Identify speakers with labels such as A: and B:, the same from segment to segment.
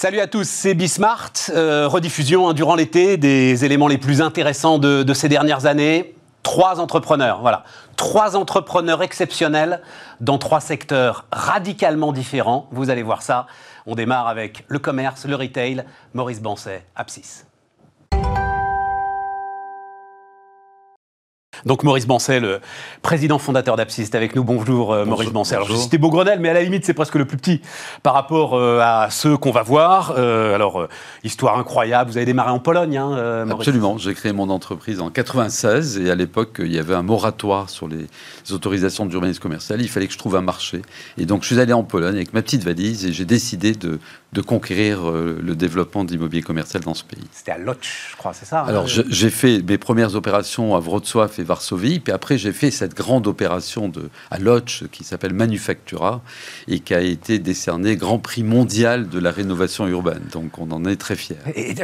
A: Salut à tous, c'est Bismart, euh, rediffusion hein, durant l'été des éléments les plus intéressants de, de, ces dernières années. Trois entrepreneurs, voilà, trois entrepreneurs exceptionnels dans trois secteurs radicalement différents. Vous allez voir ça. On démarre avec le commerce, le retail. Maurice Bancet, Apsis. Donc Maurice Bancel, le président fondateur d'Apsis, est avec nous. Bonjour, euh, Maurice Bancel. Alors, c'était Beaugrenelle, mais à la limite, c'est presque le plus petit par rapport euh, à ceux qu'on va voir. Euh, alors, histoire incroyable, vous avez démarré en Pologne, hein,
B: Maurice Absolument, j'ai créé mon entreprise en 96 et à l'époque, il y avait un moratoire sur les autorisations d'urbanisme commercial. Il fallait que je trouve un marché. Et donc, je suis allé en Pologne avec ma petite valise et j'ai décidé de, de conquérir le développement de l'immobilier commercial dans ce pays.
A: C'était à Lodz, je crois, c'est ça
B: hein Alors, j'ai fait mes premières opérations à Wrocław et Varsovie. Puis après, j'ai fait cette grande opération de, à Lodz qui s'appelle Manufactura et qui a été décerné Grand Prix mondial de la rénovation urbaine. Donc on en est très fiers.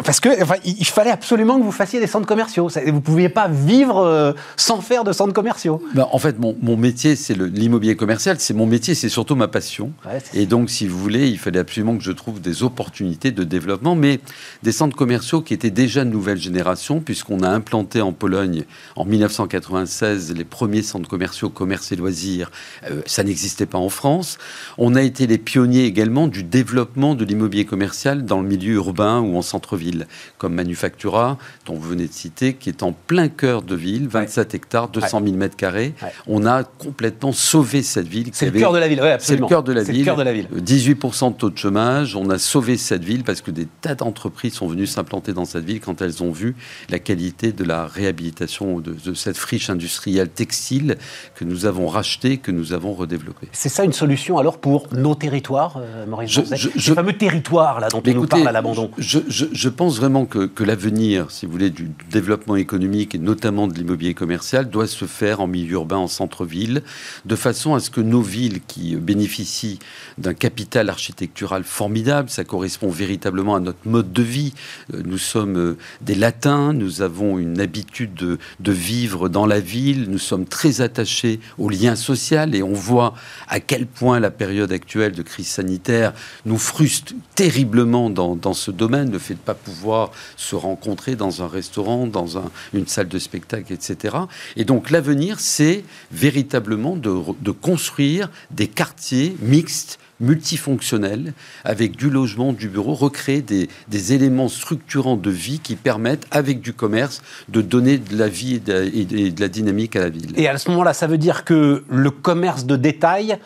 A: parce que enfin, il fallait absolument que vous fassiez des centres commerciaux. Vous ne pouviez pas vivre euh, sans faire de centres commerciaux.
B: Ben, en fait, mon, mon métier, c'est l'immobilier commercial. C'est mon métier, c'est surtout ma passion. et donc, si vous voulez, il fallait absolument que je trouve des opportunités de développement, mais des centres commerciaux qui étaient déjà de nouvelle génération, puisqu'on a implanté en Pologne en 1980 1996 les premiers centres commerciaux, commerce et loisirs. Euh, ça n'existait pas en France. On a été les pionniers également du développement de l'immobilier commercial dans le milieu urbain ou en centre-ville, comme Manufactura, dont vous venez de citer, qui est en plein cœur de ville, 27 hectares, 200 000 mètres carrés. On a complètement sauvé cette ville.
A: C'est le cœur de la ville,
B: C'est le cœur de la ville.
A: de la ville.
B: 18% de taux de chômage. On a sauvé cette ville parce que des tas d'entreprises sont venues s'implanter dans cette ville quand elles ont vu la qualité de la réhabilitation de, de cette friche industrielle textile que nous avons rachetée, que nous avons redéveloppée.
A: C'est ça une solution alors pour nos territoires, euh, Maurice je, fameux territoire là dont on nous parle à l'abandon.
B: Je, je, pense vraiment que, que l'avenir, si vous voulez, du développement économique et notamment de l'immobilier commercial doit se faire en milieu urbain, en centre-ville, de façon à ce que nos villes qui bénéficient d'un capital architectural formidable, ça correspond véritablement à notre mode de vie. Euh, nous sommes euh, des latins, nous avons une habitude de, vivre dans la ville, nous sommes très attachés au lien social et on voit à quel point la période actuelle de crise sanitaire nous frustre terriblement dans, ce domaine, le fait de ne pas pouvoir se rencontrer dans un restaurant, dans un, une salle de spectacle, etc. Et donc l'avenir, c'est véritablement de construire des quartiers mixtes multifonctionnel, avec du logement, du bureau, recréer des, des, éléments structurants de vie qui permettent, avec du commerce, de donner de la vie et de, la dynamique à la ville.
A: Et à ce moment-là, ça veut dire que le commerce de détail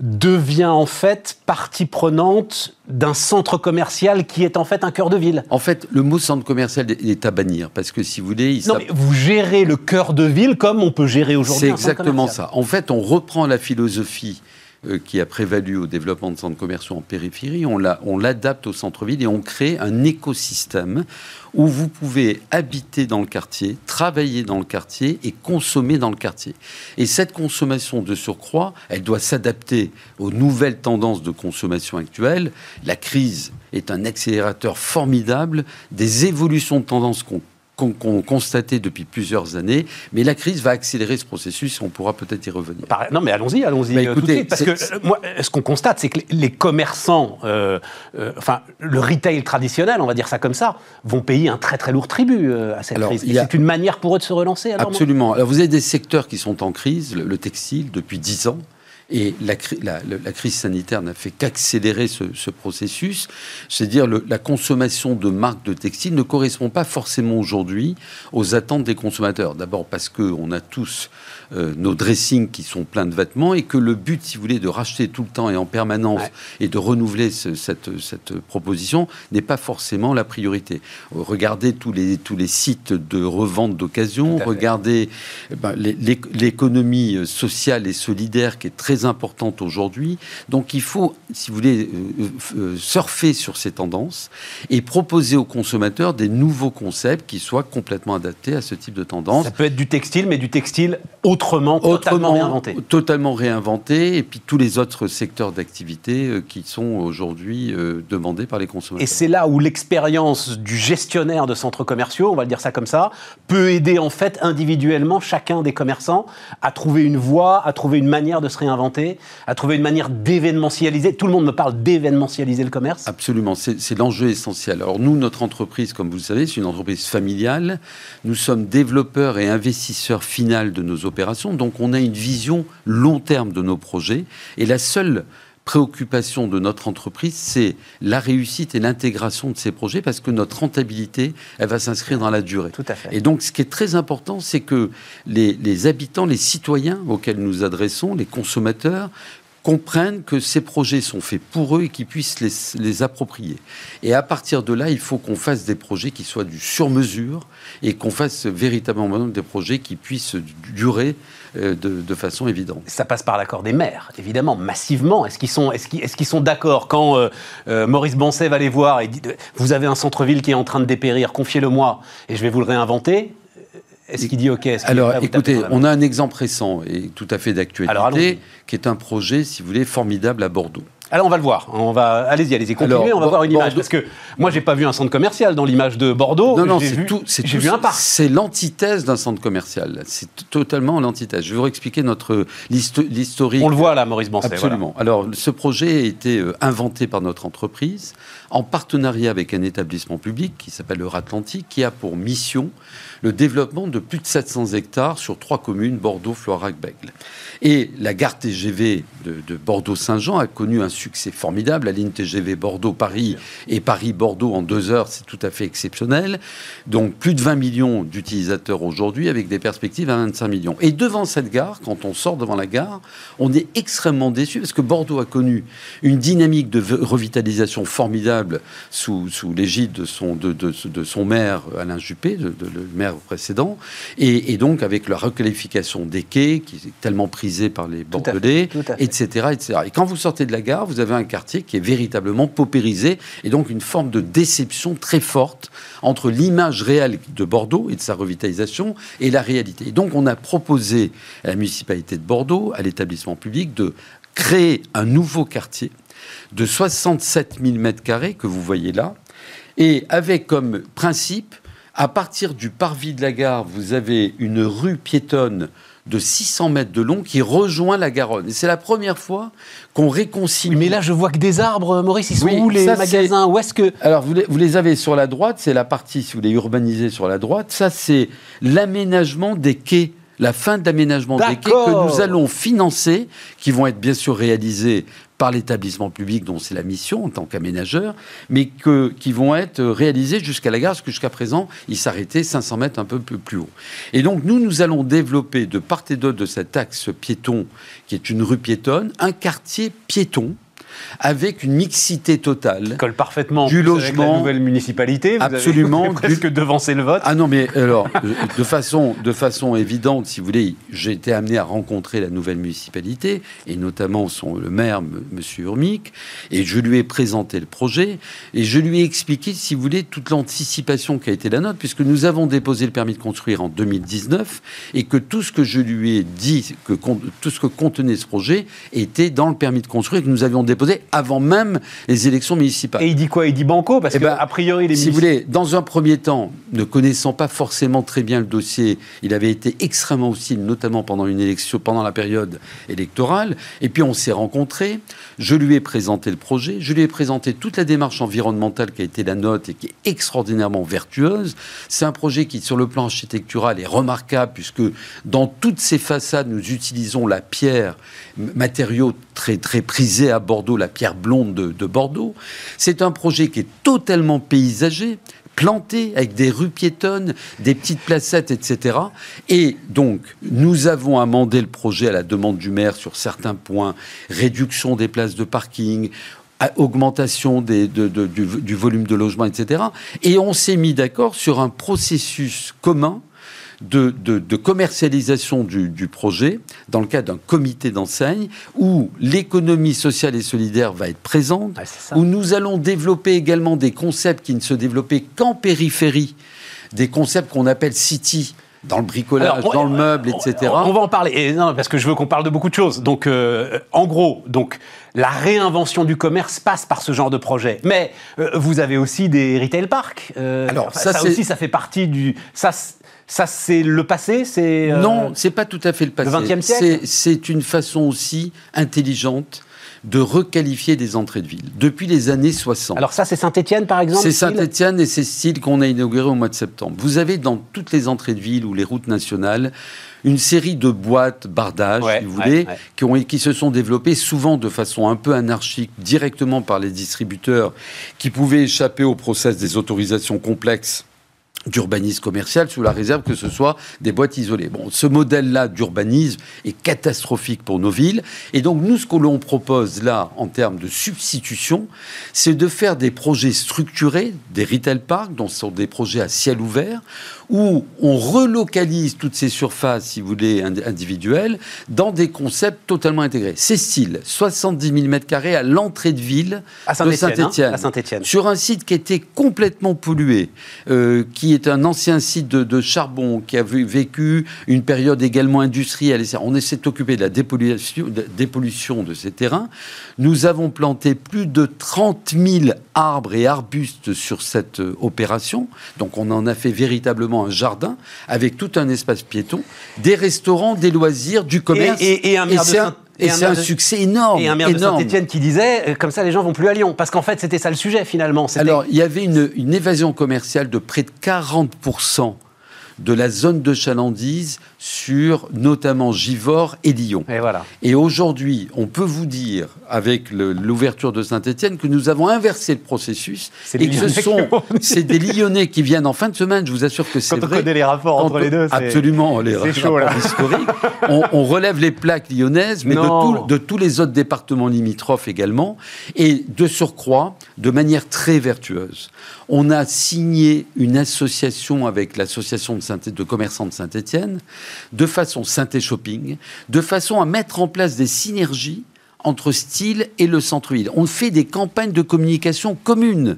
A: devient en fait partie prenante d'un centre commercial qui est en fait un cœur de ville.
B: En fait, le mot centre commercial est à bannir parce que si vous voulez,
A: il non, mais vous gérez le cœur de ville comme on peut gérer aujourd'hui.
B: C'est exactement ça. En fait, on reprend la philosophie qui a prévalu au développement de centres commerciaux en périphérie, on l'adapte au centre-ville et on crée un écosystème où vous pouvez habiter dans le quartier, travailler dans le quartier et consommer dans le quartier. Et cette consommation de surcroît, elle doit s'adapter aux nouvelles tendances de consommation actuelles. La crise est un accélérateur formidable des évolutions de tendances qu'on qu'on constatait depuis plusieurs années, mais la crise va accélérer ce processus et on pourra peut-être y revenir.
A: Non, mais allons-y, allons-y. Bah, écoutez, parce que euh, moi, ce qu'on constate, c'est que les commerçants, euh, euh, enfin, le retail traditionnel, on va dire ça comme ça, vont payer un très très lourd tribut à cette crise. C'est une manière pour eux de se relancer.
B: Absolument. Alors, vous avez des secteurs qui sont en crise, le, textile depuis 10 ans. Et la, crise sanitaire n'a fait qu'accélérer ce, processus. C'est-à-dire la consommation de marques de textiles ne correspond pas forcément aujourd'hui aux attentes des consommateurs. D'abord parce qu'on a tous euh, nos dressings qui sont pleins de vêtements et que le but, si vous voulez, de racheter tout le temps et en permanence et de renouveler cette, proposition n'est pas forcément la priorité. Regardez tous les, tous les sites de revente d'occasion, regardez eh ben, l'économie sociale et solidaire qui est très importante aujourd'hui. Donc il faut, si vous voulez, euh, euh, surfer sur ces tendances et proposer aux consommateurs des nouveaux concepts qui soient complètement adaptés à ce type de tendance.
A: Ça peut être du textile, mais du textile autrement, totalement réinventé.
B: Totalement réinventé, et puis tous les autres secteurs d'activité euh, qui sont aujourd'hui euh, demandés par les consommateurs.
A: Et c'est là où l'expérience du gestionnaire de centres commerciaux, on va le dire ça comme ça, peut aider en fait individuellement chacun des commerçants à trouver une voie, à trouver une manière de se réinventer, à trouver une manière d'événementialiser. Tout le monde me parle d'événementialiser le commerce.
B: Absolument, c'est l'enjeu essentiel. Alors nous, notre entreprise, comme vous le savez, c'est une entreprise familiale. Nous sommes développeurs et investisseurs final de nos opérations. Donc on a une vision long terme de nos projets. Et la seule préoccupation de notre entreprise, c'est la réussite et l'intégration de ces projets parce que notre rentabilité, elle va s'inscrire dans la durée.
A: Tout à fait.
B: Et donc, ce qui est très important, c'est que les, les, habitants, les citoyens auxquels nous adressons, les consommateurs, comprennent que ces projets sont faits pour eux et qu'ils puissent les, les, approprier. Et à partir de là, il faut qu'on fasse des projets qui soient du sur-mesure et qu'on fasse véritablement des projets qui puissent durer euh, de, de, façon évidente.
A: Ça passe par l'accord des maires, évidemment, massivement. Est-ce qu'ils sont, qu'ils sont d'accord quand euh, euh, Maurice Bonset va les voir et dit Vous avez un centre-ville qui est en train de dépérir, confiez-le-moi et je vais vous le réinventer est-ce qu'il dit OK?
B: Alors, écoutez, on a un exemple récent et tout à fait d'actualité, qui est un projet, si vous voulez, formidable à Bordeaux.
A: Alors on va le voir. On va allez-y, allez-y, continuez. on va voir une image parce que moi j'ai pas vu un centre commercial dans l'image de Bordeaux.
B: Non, non, c'est tout. C'est vu un parc. C'est l'antithèse d'un centre commercial. C'est totalement l'antithèse. Je vais vous expliquer notre l'historique.
A: On le voit là, Maurice Bancet.
B: Absolument. Alors ce projet a été euh, inventé par notre entreprise en partenariat avec un établissement public qui s'appelle Atlantique, qui a pour mission le développement de plus de 700 hectares sur trois communes, Bordeaux, Floirac, Bègle. Et la gare TGV de, Bordeaux-Saint-Jean a connu un succès formidable. La ligne TGV Bordeaux-Paris et Paris-Bordeaux en deux heures, c'est tout à fait exceptionnel. Donc plus de 20 millions d'utilisateurs aujourd'hui avec des perspectives à 25 millions. Et devant cette gare, quand on sort devant la gare, on est extrêmement déçu parce que Bordeaux a connu une dynamique de revitalisation formidable sous, sous l'égide de son, de, de, de, son maire Alain Juppé, de, le maire précédent, et, et, donc avec la requalification des quais qui est tellement prisé par les Bordelais, etc., etc. Et quand vous sortez de la gare, vous avez un quartier qui est véritablement paupérisé et donc une forme de déception très forte entre l'image réelle de Bordeaux et de sa revitalisation et la réalité. Et donc on a proposé à la municipalité de Bordeaux, à l'établissement public, de créer un nouveau quartier de 67 000 mètres carrés que vous voyez là, et avec comme principe, à partir du parvis de la gare, vous avez une rue piétonne de 600 mètres de long qui rejoint la Garonne. Et c'est la première fois qu'on réconcilie.
A: Mais là, je vois que des arbres, Maurice. Ils sont où les magasins? Où est-ce que
B: Alors, vous les, vous les, avez sur la droite. C'est la partie, si vous voulez, urbanisée sur la droite. Ça, c'est l'aménagement des quais la fin de l'aménagement des quais que nous allons financer, qui vont être bien sûr réalisés par l'établissement public dont c'est la mission en tant qu'aménageur, mais que, qui vont être réalisés jusqu'à la gare, parce que jusqu'à présent, ils s'arrêtaient 500 mètres un peu plus haut. Et donc, nous, nous allons développer de part et d'autre de cet axe piéton, qui est une rue piétonne, un quartier piéton, avec une mixité totale.
A: Colle parfaitement du logement. Avec la nouvelle municipalité. Vous
B: absolument. Avez
A: presque du... devancé le vote.
B: Ah non, mais alors, de façon, de façon évidente, si vous voulez, j'ai été amené à rencontrer la nouvelle municipalité, et notamment son, le maire, M. Urmic, et je lui ai présenté le projet, et je lui ai expliqué, si vous voulez, toute l'anticipation qui a été la nôtre, puisque nous avons déposé le permis de construire en 2019, et que tout ce que je lui ai dit, que tout ce que contenait ce projet, était dans le permis de construire, que nous avions déposé avant même les élections municipales.
A: Et il dit quoi? Il dit banco Parce eh que, ben, a priori, les
B: Si vous voulez, dans un premier temps, ne connaissant pas forcément très bien le dossier, il avait été extrêmement hostile, notamment pendant une élection, pendant la période électorale. Et puis on s'est rencontrés. Je lui ai présenté le projet. Je lui ai présenté toute la démarche environnementale qui a été la note et qui est extraordinairement vertueuse. C'est un projet qui, sur le plan architectural, est remarquable puisque dans toutes ses façades, nous utilisons la pierre, matériau très très prisé à Bordeaux la pierre blonde de, Bordeaux. C'est un projet qui est totalement paysager, planté avec des rues piétonnes, des petites placettes, etc. Et donc, nous avons amendé le projet à la demande du maire sur certains points, réduction des places de parking, augmentation du, du, volume de logement, etc. Et on s'est mis d'accord sur un processus commun de, commercialisation du, projet dans le cadre d'un comité d'enseigne où l'économie sociale et solidaire va être présente, où nous allons développer également des concepts qui ne se développaient qu'en périphérie, des concepts qu'on appelle city dans le bricolage, dans le meuble, etc.
A: On, va en parler, et non, parce que je veux qu'on parle de beaucoup de choses. Donc, euh, en gros, donc, la réinvention du commerce passe par ce genre de projet. Mais euh, vous avez aussi des retail parks. Euh, Alors, ça, ça aussi, ça fait partie du... Ça, ça, c'est le passé c'est
B: Non, c'est pas tout à fait le passé.
A: Le XXe siècle?
B: C'est une façon aussi intelligente de requalifier des entrées de ville depuis les années 60.
A: Alors ça, c'est Saint-Étienne, par exemple
B: C'est Saint-Étienne et c'est style qu'on a inauguré au mois de septembre. Vous avez dans toutes les entrées de ville ou les routes nationales une série de boîtes, bardages, si vous voulez, Qui, ont, qui se sont développées souvent de façon un peu anarchique, directement par les distributeurs, qui pouvaient échapper au process des autorisations complexes d'urbanisme commercial sous la réserve que ce soit des boîtes isolées. Bon, ce modèle-là d'urbanisme est catastrophique pour nos villes. Et donc, nous, ce que l'on propose là, en termes de substitution, c'est de faire des projets structurés, des retail parks, dont ce sont des projets à ciel ouvert, où on relocalise toutes ces surfaces, si vous voulez, individuelles, dans des concepts totalement intégrés. C'est style 70 000 m2 à l'entrée de ville
A: à
B: Saint
A: de Saint-Étienne.
B: Saint sur un site qui était complètement pollué, euh, qui est un ancien site de, charbon, qui a vécu une période également industrielle. On essaie de s'occuper de la dépollution de, dépollution de ces terrains. Nous avons planté plus de 30 000 arbres et arbustes sur cette euh, opération. Donc on en a fait véritablement un jardin avec tout un espace piéton, des restaurants, des loisirs, du commerce.
A: Et, un maire
B: et c'est un, succès énorme.
A: Et un maire
B: de
A: Saint-Etienne qui disait, euh, comme ça les gens vont plus à Lyon. Parce qu'en fait, c'était ça le sujet finalement.
B: Alors, il y avait une, une évasion commerciale de près de 40% de la zone de chalandise sur notamment Givors et Lyon.
A: Et, voilà.
B: et aujourd'hui, on peut vous dire, avec l'ouverture de Saint-Etienne, que nous avons inversé le processus et que ce sont c'est des Lyonnais qui viennent en fin de semaine. Je vous assure que c'est vrai.
A: Quand on connaît les rapports entre les deux,
B: absolument les rapports historiques. On, relève les plaques lyonnaises, mais de, de tous les autres départements limitrophes également, et de surcroît, de manière très vertueuse. On a signé une association avec l'association de, de commerçants de Saint-Étienne, de façon synthé shopping, de façon à mettre en place des synergies entre style et le centre-ville. On fait des campagnes de communication communes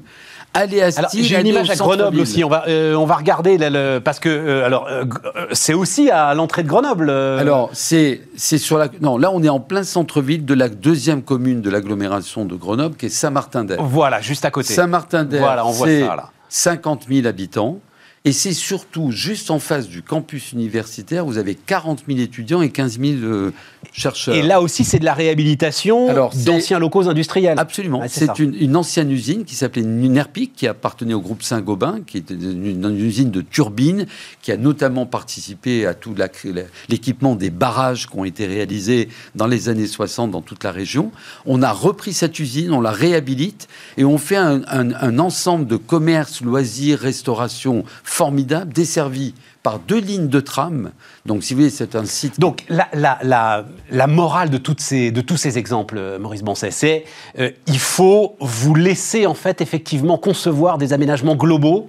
B: Allez à
A: Style. J'ai une image à Grenoble aussi. On va, euh, on va regarder parce que euh, alors euh, c'est aussi à l'entrée de Grenoble.
B: Alors c'est c'est sur la non là on est en plein centre-ville de la deuxième commune de l'agglomération de Grenoble qui est Saint-Martin-d'Air.
A: Voilà, juste à côté.
B: Saint-Martin-d'Air. Voilà, on voit ça là. 50 000 habitants. Et c'est surtout juste en face du campus universitaire, vous avez 40 000 étudiants et 15 000 euh, chercheurs.
A: Et là aussi, c'est de la réhabilitation d'anciens locaux industriels.
B: Absolument. c'est une, ancienne usine qui s'appelait Nunerpic, qui appartenait au groupe Saint-Gobain, qui était une, usine de turbines, qui a notamment participé à tout l'équipement des barrages qui ont été réalisés dans les années 60 dans toute la région. On a repris cette usine, on la réhabilite et on fait un, un ensemble de commerce, loisirs, restauration formidable, desservi par deux lignes de tram. Donc, si vous c'est un site.
A: Donc, la, la, la, morale de, toutes ces, de tous ces exemples, euh, Maurice Bonset, c'est euh, il faut vous laisser, en fait, effectivement, concevoir des aménagements globaux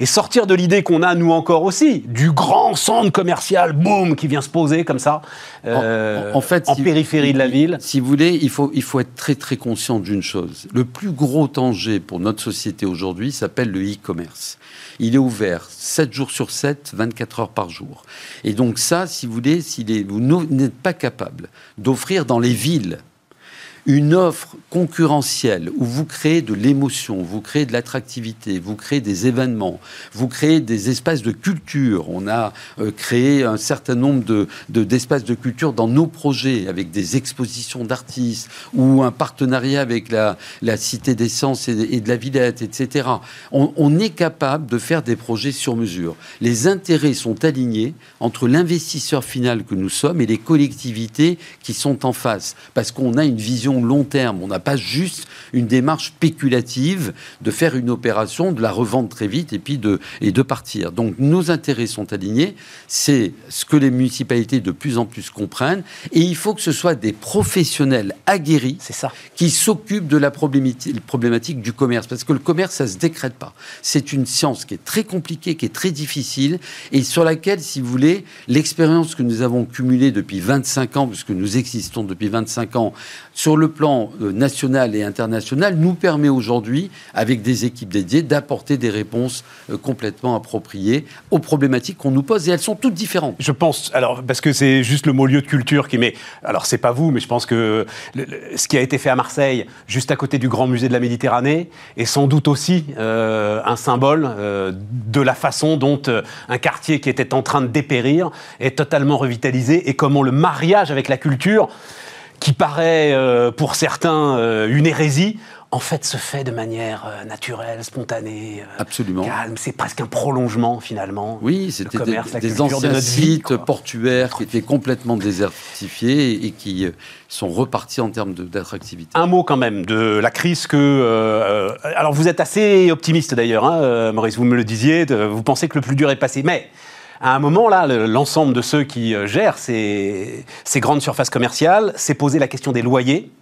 A: et sortir de l'idée qu'on a, nous encore aussi, du grand centre commercial, boum, qui vient se poser comme ça, euh, en, fait, en périphérie de la ville.
B: Si vous voulez, il faut, il faut être très très conscient d'une chose. Le plus gros danger pour notre société aujourd'hui s'appelle le e-commerce. Il est ouvert 7 jours sur 7, 24 heures par jour. Et donc ça, si vous voulez, si vous n'êtes pas capable d'offrir dans les villes une offre concurrentielle où vous créez de l'émotion, vous créez de l'attractivité, vous créez des événements, vous créez des espaces de culture. On a euh, créé un certain nombre de, d'espaces de, culture dans nos projets avec des expositions d'artistes ou un partenariat avec la, la Cité des Sciences et, de la Villette, etc. On, on est capable de faire des projets sur mesure. Les intérêts sont alignés entre l'investisseur final que nous sommes et les collectivités qui sont en face parce qu'on a une vision long terme. On n'a pas juste une démarche spéculative de faire une opération, de la revendre très vite et puis de, et de partir. Donc nos intérêts sont alignés. C'est ce que les municipalités de plus en plus comprennent. Et il faut que ce soit des professionnels aguerris
A: ça.
B: qui s'occupent de la problématique du commerce. Parce que le commerce, ça ne se décrète pas. C'est une science qui est très compliquée, qui est très difficile et sur laquelle, si vous voulez, l'expérience que nous avons cumulée depuis 25 ans, puisque nous existons depuis 25 ans, sur le plan euh, national et international, nous permet aujourd'hui, avec des équipes dédiées, d'apporter des réponses euh, complètement appropriées aux problématiques qu'on nous pose, et elles sont toutes différentes.
A: Je pense, alors, parce que c'est juste le mot lieu de culture qui met. Alors, c'est pas vous, mais je pense que ce qui a été fait à Marseille, juste à côté du Grand Musée de la Méditerranée, est sans doute aussi un symbole de la façon dont un quartier qui était en train de dépérir est totalement revitalisé et comment le mariage avec la culture, qui paraît euh, pour certains euh, une hérésie, en fait se fait de manière euh, naturelle, spontanée,
B: Absolument.
A: calme. C'est presque un prolongement finalement.
B: Oui, c'était des, anciens sites portuaires qui étaient complètement désertifiés et qui sont repartis en termes d'attractivité.
A: Un mot quand même de la crise que... alors vous êtes assez optimiste d'ailleurs, hein, Maurice, vous me le disiez, vous pensez que le plus dur est passé, mais à un moment, là, l'ensemble de ceux qui euh, gèrent ces, grandes surfaces commerciales s'est posé la question des loyers.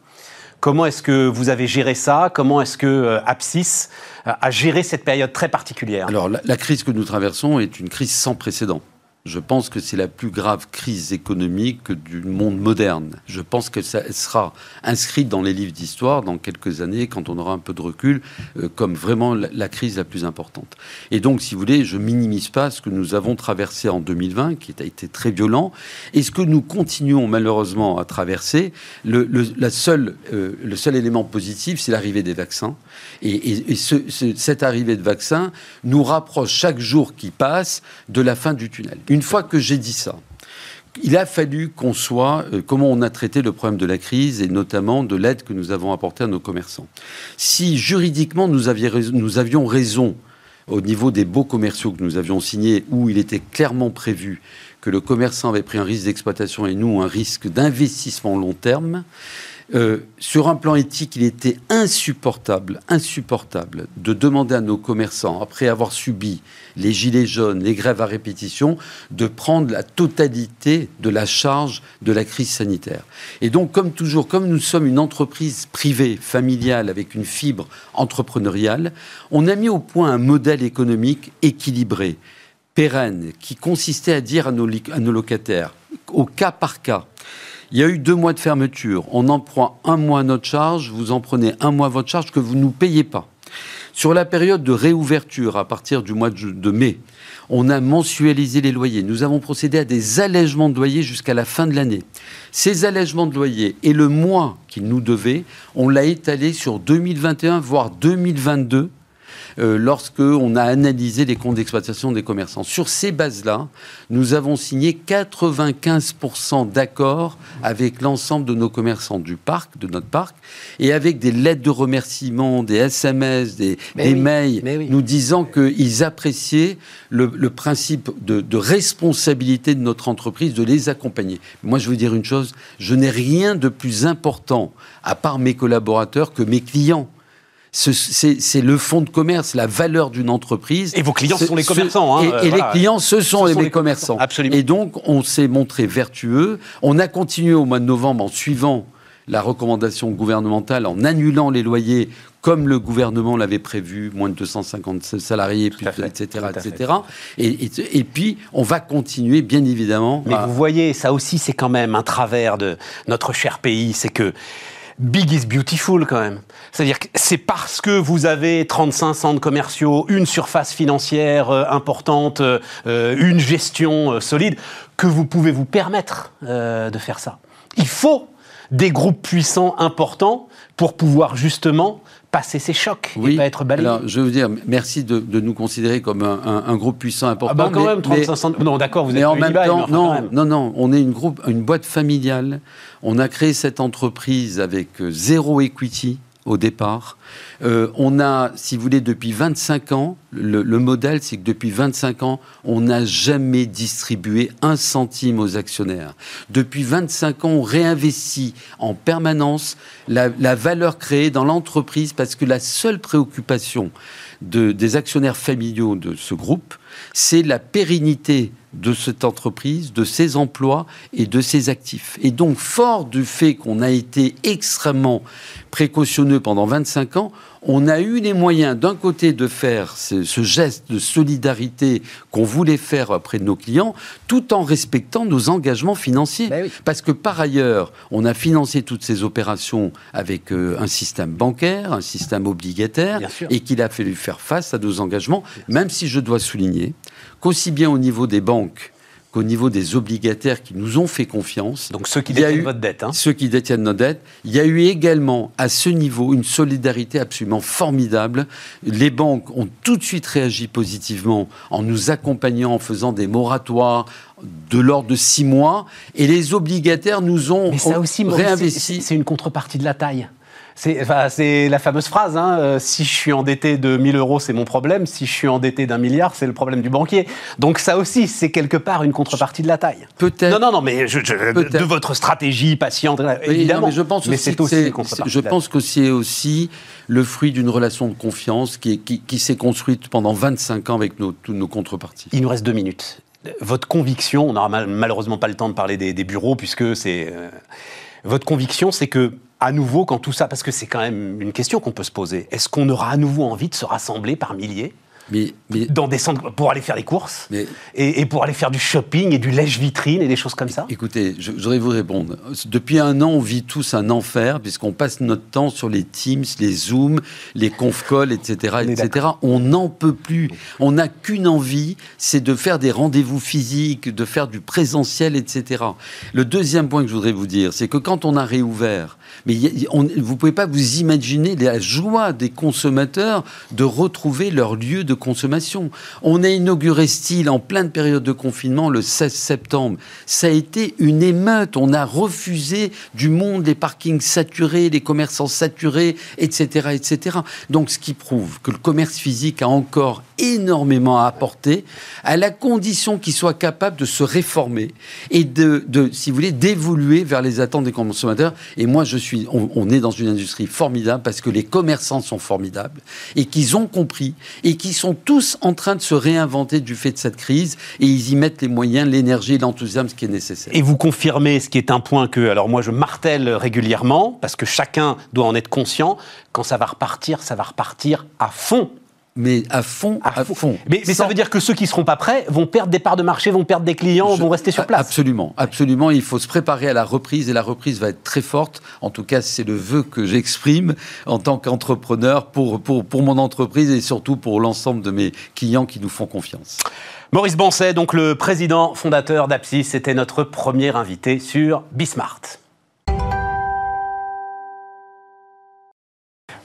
A: Comment est-ce que vous avez géré ça? Comment est-ce que euh, Apsis euh, a géré cette période très particulière?
B: Alors, la, crise que nous traversons est une crise sans précédent. Je pense que c'est la plus grave crise économique du monde moderne. Je pense que ça sera inscrite dans les livres d'histoire dans quelques années, quand on aura un peu de recul, euh, comme vraiment la, crise la plus importante. Et donc, si vous voulez, je minimise pas ce que nous avons traversé en 2020, qui a été très violent, et ce que nous continuons malheureusement à traverser. Le, euh, seul élément positif, c'est l'arrivée des vaccins. Et, cette arrivée de vaccins nous rapproche chaque jour qui passe de la fin du tunnel. Fois que j'ai dit ça, il a fallu qu'on soit, euh, comment on a traité le problème de la crise et notamment de l'aide que nous avons apportée à nos commerçants. Si juridiquement nous, nous avions raison au niveau des baux commerciaux que nous avions signés, où il était clairement prévu que le commerçant avait pris un risque d'exploitation et nous un risque d'investissement long terme, euh, sur un plan éthique, il était insupportable, insupportable de demander à nos commerçants, après avoir subi les gilets jaunes, les grèves à répétition, de prendre la totalité de la charge de la crise sanitaire. Et donc, comme toujours, comme nous sommes une entreprise privée, familiale, avec une fibre entrepreneuriale, on a mis au point un modèle économique équilibré, pérenne, qui consistait à dire à nos, à nos locataires, au cas par cas, il y a eu deux mois de fermeture. On en prend un mois notre charge, vous en prenez un mois votre charge que vous ne nous payez pas. Sur la période de réouverture, à partir du mois de mai, on a mensualisé les loyers. Nous avons procédé à des allègements de loyers jusqu'à la fin de l'année. Ces allègements de loyers et le mois qu'ils nous devaient, on l'a étalé sur 2021, voire 2022 euh, lorsque on a analysé les comptes d'exploitation des commerçants. Sur ces bases-là, nous avons signé 95% d'accords avec l'ensemble de nos commerçants du parc, de notre parc, et avec des lettres de remerciement, des SMS, des, mails, nous disant qu'ils appréciaient le, principe de, de, responsabilité de notre entreprise, de les accompagner. Moi, je veux dire une chose, je n'ai rien de plus important, à part mes collaborateurs, que mes clients c'est le fonds de commerce, la valeur d'une entreprise.
A: Et vos clients sont les commerçants.
B: Hein, et, les clients, ce sont, les, commerçants.
A: Absolument.
B: Et donc, on s'est montré vertueux. On a continué au mois de novembre en suivant la recommandation gouvernementale, en annulant les loyers comme le gouvernement l'avait prévu, moins de 250 salariés, etc. etc. Et, puis, on va continuer, bien évidemment.
A: Mais vous voyez, ça aussi, c'est quand même un travers de notre cher pays, c'est que big is beautiful quand même. C'est-à-dire que c'est parce que vous avez 35 centres commerciaux, une surface financière euh, importante, euh, une gestion euh, solide, que vous pouvez vous permettre de faire ça. Il faut des groupes puissants importants pour pouvoir justement passer ces chocs oui. et pas être balayé.
B: Alors, je veux dire, merci de, nous considérer comme un, groupe puissant important. Ah
A: bah quand même, 35 Non, d'accord, vous êtes
B: en même temps, non, non, non, on est une, groupe, une boîte familiale. On a créé cette entreprise avec zéro equity au départ. Euh, on a, si vous voulez, depuis 25 ans, le, modèle, c'est que depuis 25 ans, on n'a jamais distribué un centime aux actionnaires. Depuis 25 ans, on réinvestit en permanence la, valeur créée dans l'entreprise parce que la seule préoccupation des actionnaires familiaux de ce groupe, c'est la pérennité de cette entreprise, de ses emplois et de ses actifs. Et donc, fort du fait qu'on a été extrêmement précautionneux pendant 25 ans, on a eu les moyens d'un côté de faire ce, geste de solidarité qu'on voulait faire auprès de nos clients, tout en respectant nos engagements financiers. Ben Parce que par ailleurs, on a financé toutes ces opérations avec euh, un système bancaire, un système obligataire, et qu'il a fallu faire face à nos engagements, même si je dois souligner qu'aussi bien au niveau des banques au niveau des obligataires qui nous ont fait confiance.
A: Donc ceux qui détiennent votre dette. Hein.
B: Ceux qui détiennent nos dettes. Il y a eu également à ce niveau une solidarité absolument formidable. Les banques ont tout de suite réagi positivement en nous accompagnant, en faisant des moratoires, de l'ordre de six mois, et les obligataires nous ont
A: Mais ça aussi, réinvesti. C'est une contrepartie de la taille. C'est la fameuse phrase, hein, euh, si je suis endetté de 1000 euros, c'est mon problème, si je suis endetté d'un milliard, c'est le problème du banquier. Donc ça aussi, c'est quelque part une contrepartie de la taille.
B: Peut-être.
A: Non, non, non, mais de, votre stratégie patiente, évidemment. mais je pense
B: mais c'est aussi Je pense que c'est aussi le fruit d'une relation de confiance qui, qui, s'est construite pendant 25 ans avec nos, toutes nos contreparties.
A: Il nous reste deux minutes. Votre conviction, on n'aura malheureusement pas le temps de parler des, bureaux, puisque c'est... Euh, votre conviction, c'est que à nouveau, quand tout ça, parce que c'est quand même une question qu'on peut se poser, est-ce qu'on aura à nouveau envie de se rassembler par milliers? Mais, dans des centres pour aller faire les courses et, pour aller faire du shopping et du lèche-vitrine et des choses comme ça
B: Écoutez, je, voudrais vous répondre. Depuis un an, on vit tous un enfer puisqu'on passe notre temps sur les Teams, les Zooms, les conf calls, etc. etc. On n'en peut plus. On n'a qu'une envie, c'est de faire des rendez-vous physiques, de faire du présentiel, etc. Le deuxième point que je voudrais vous dire, c'est que quand on a réouvert, mais vous ne pouvez pas vous imaginer la joie des consommateurs de retrouver leur lieu de consommation. On a inauguré Style en pleine période de confinement le 16 septembre. Ça a été une émeute. On a refusé du monde les parkings saturés, les commerçants saturés, etc., etc. Donc, ce qui prouve que le commerce physique a encore énormément à apporter, à la condition qu'il soit capable de se réformer et de, de si vous voulez, d'évoluer vers les attentes des consommateurs. Et moi, je suis, on, on est dans une industrie formidable parce que les commerçants sont formidables et qu'ils ont compris et qui sont tous en train de se réinventer du fait de cette crise et ils y mettent les moyens, l'énergie, l'enthousiasme qui est nécessaire.
A: Et vous confirmez ce qui est un point que, alors moi je martèle régulièrement parce que chacun doit en être conscient, quand ça va repartir, ça va repartir à fond
B: mais à fond, à, fond.
A: Mais, ça veut dire que ceux qui ne seront pas prêts vont perdre des parts de marché, vont perdre des clients, vont rester sur place.
B: Absolument, absolument. Il faut se préparer à la reprise et la reprise va être très forte. En tout cas, c'est le vœu que j'exprime en tant qu'entrepreneur pour, pour, pour mon entreprise et surtout pour l'ensemble de mes clients qui nous font confiance.
A: Maurice Bancet, donc le président fondateur d'Apsis, c'était notre premier invité sur Bismart.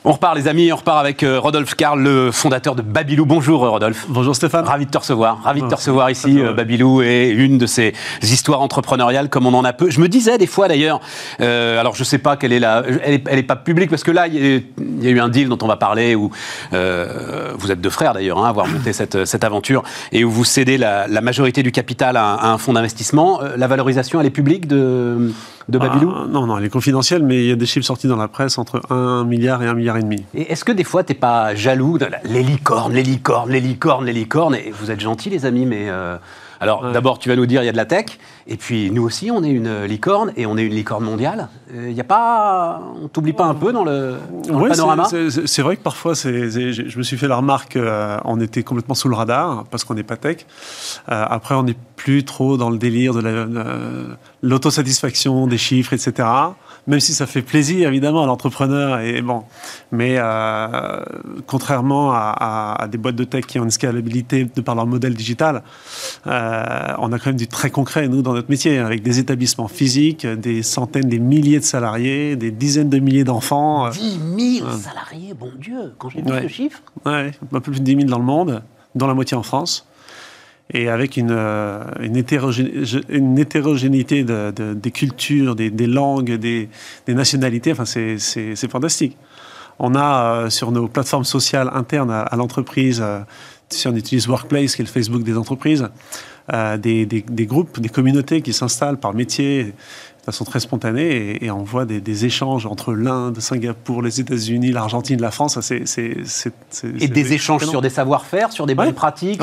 A: On repart les amis, on repart avec euh, Rodolphe Karl, le fondateur de Babylou. Bonjour euh, Rodolphe.
C: Bonjour Stéphane.
A: Ravi de te recevoir. Ravi de te recevoir ici. Euh, Babylou est une de ces histoires entrepreneuriales comme on en a peu. Je me disais des fois d'ailleurs, alors je sais pas quelle est la, elle est, pas publique parce que là il y, a eu un deal dont on va parler où vous êtes deux frères d'ailleurs, hein, avoir monté cette, cette, aventure et où vous cédez la, majorité du capital à, à un fonds d'investissement. la valorisation elle est publique de de Babylou
C: ah, Non, non, elle est confidentielle, mais il y a des chiffres sortis dans la presse entre 1 milliard et 1 milliard et demi.
A: Et est-ce que des fois, tu n'es pas jaloux de les licornes, les licornes, les licornes, les licornes Et vous êtes gentils, les amis, mais... Euh, alors, d'abord, tu vas nous dire, il y a de la tech, et puis nous aussi, on est une licorne, et on est une licorne mondiale. Il euh, n'y a pas... On t'oublie pas un peu dans le, panorama
C: C'est vrai que parfois, je me suis fait la remarque, euh, on était complètement sous le radar, parce qu'on n'est pas tech. après, on n'est plus trop dans le délire de l'autosatisfaction, des chiffres, etc même si ça fait plaisir évidemment à l'entrepreneur. Et bon, mais euh, contrairement à, des boîtes de tech qui ont une scalabilité de par leur modèle digital, euh, on a quand même du très concret nous dans notre métier, avec des établissements physiques, des centaines, des milliers de salariés, des dizaines de milliers d'enfants.
A: 10 000 salariés, bon Dieu, quand j'ai vu ce chiffre.
C: Ouais, un peu plus de 10 000 dans le monde, dont la moitié en France et avec une, euh, une, hétérogénéité de, des cultures, des, langues, des, nationalités. Enfin, c'est fantastique. On a euh, sur nos plateformes sociales internes à, l'entreprise, euh, si on utilise Workplace, qui est le Facebook des entreprises, des, groupes, des communautés qui s'installent par métier de façon très spontanée et, on voit des, échanges entre l'Inde, Singapour, les États-Unis, l'Argentine, la France. C'est,
A: et des échanges sur des savoir-faire, sur des bonnes pratiques.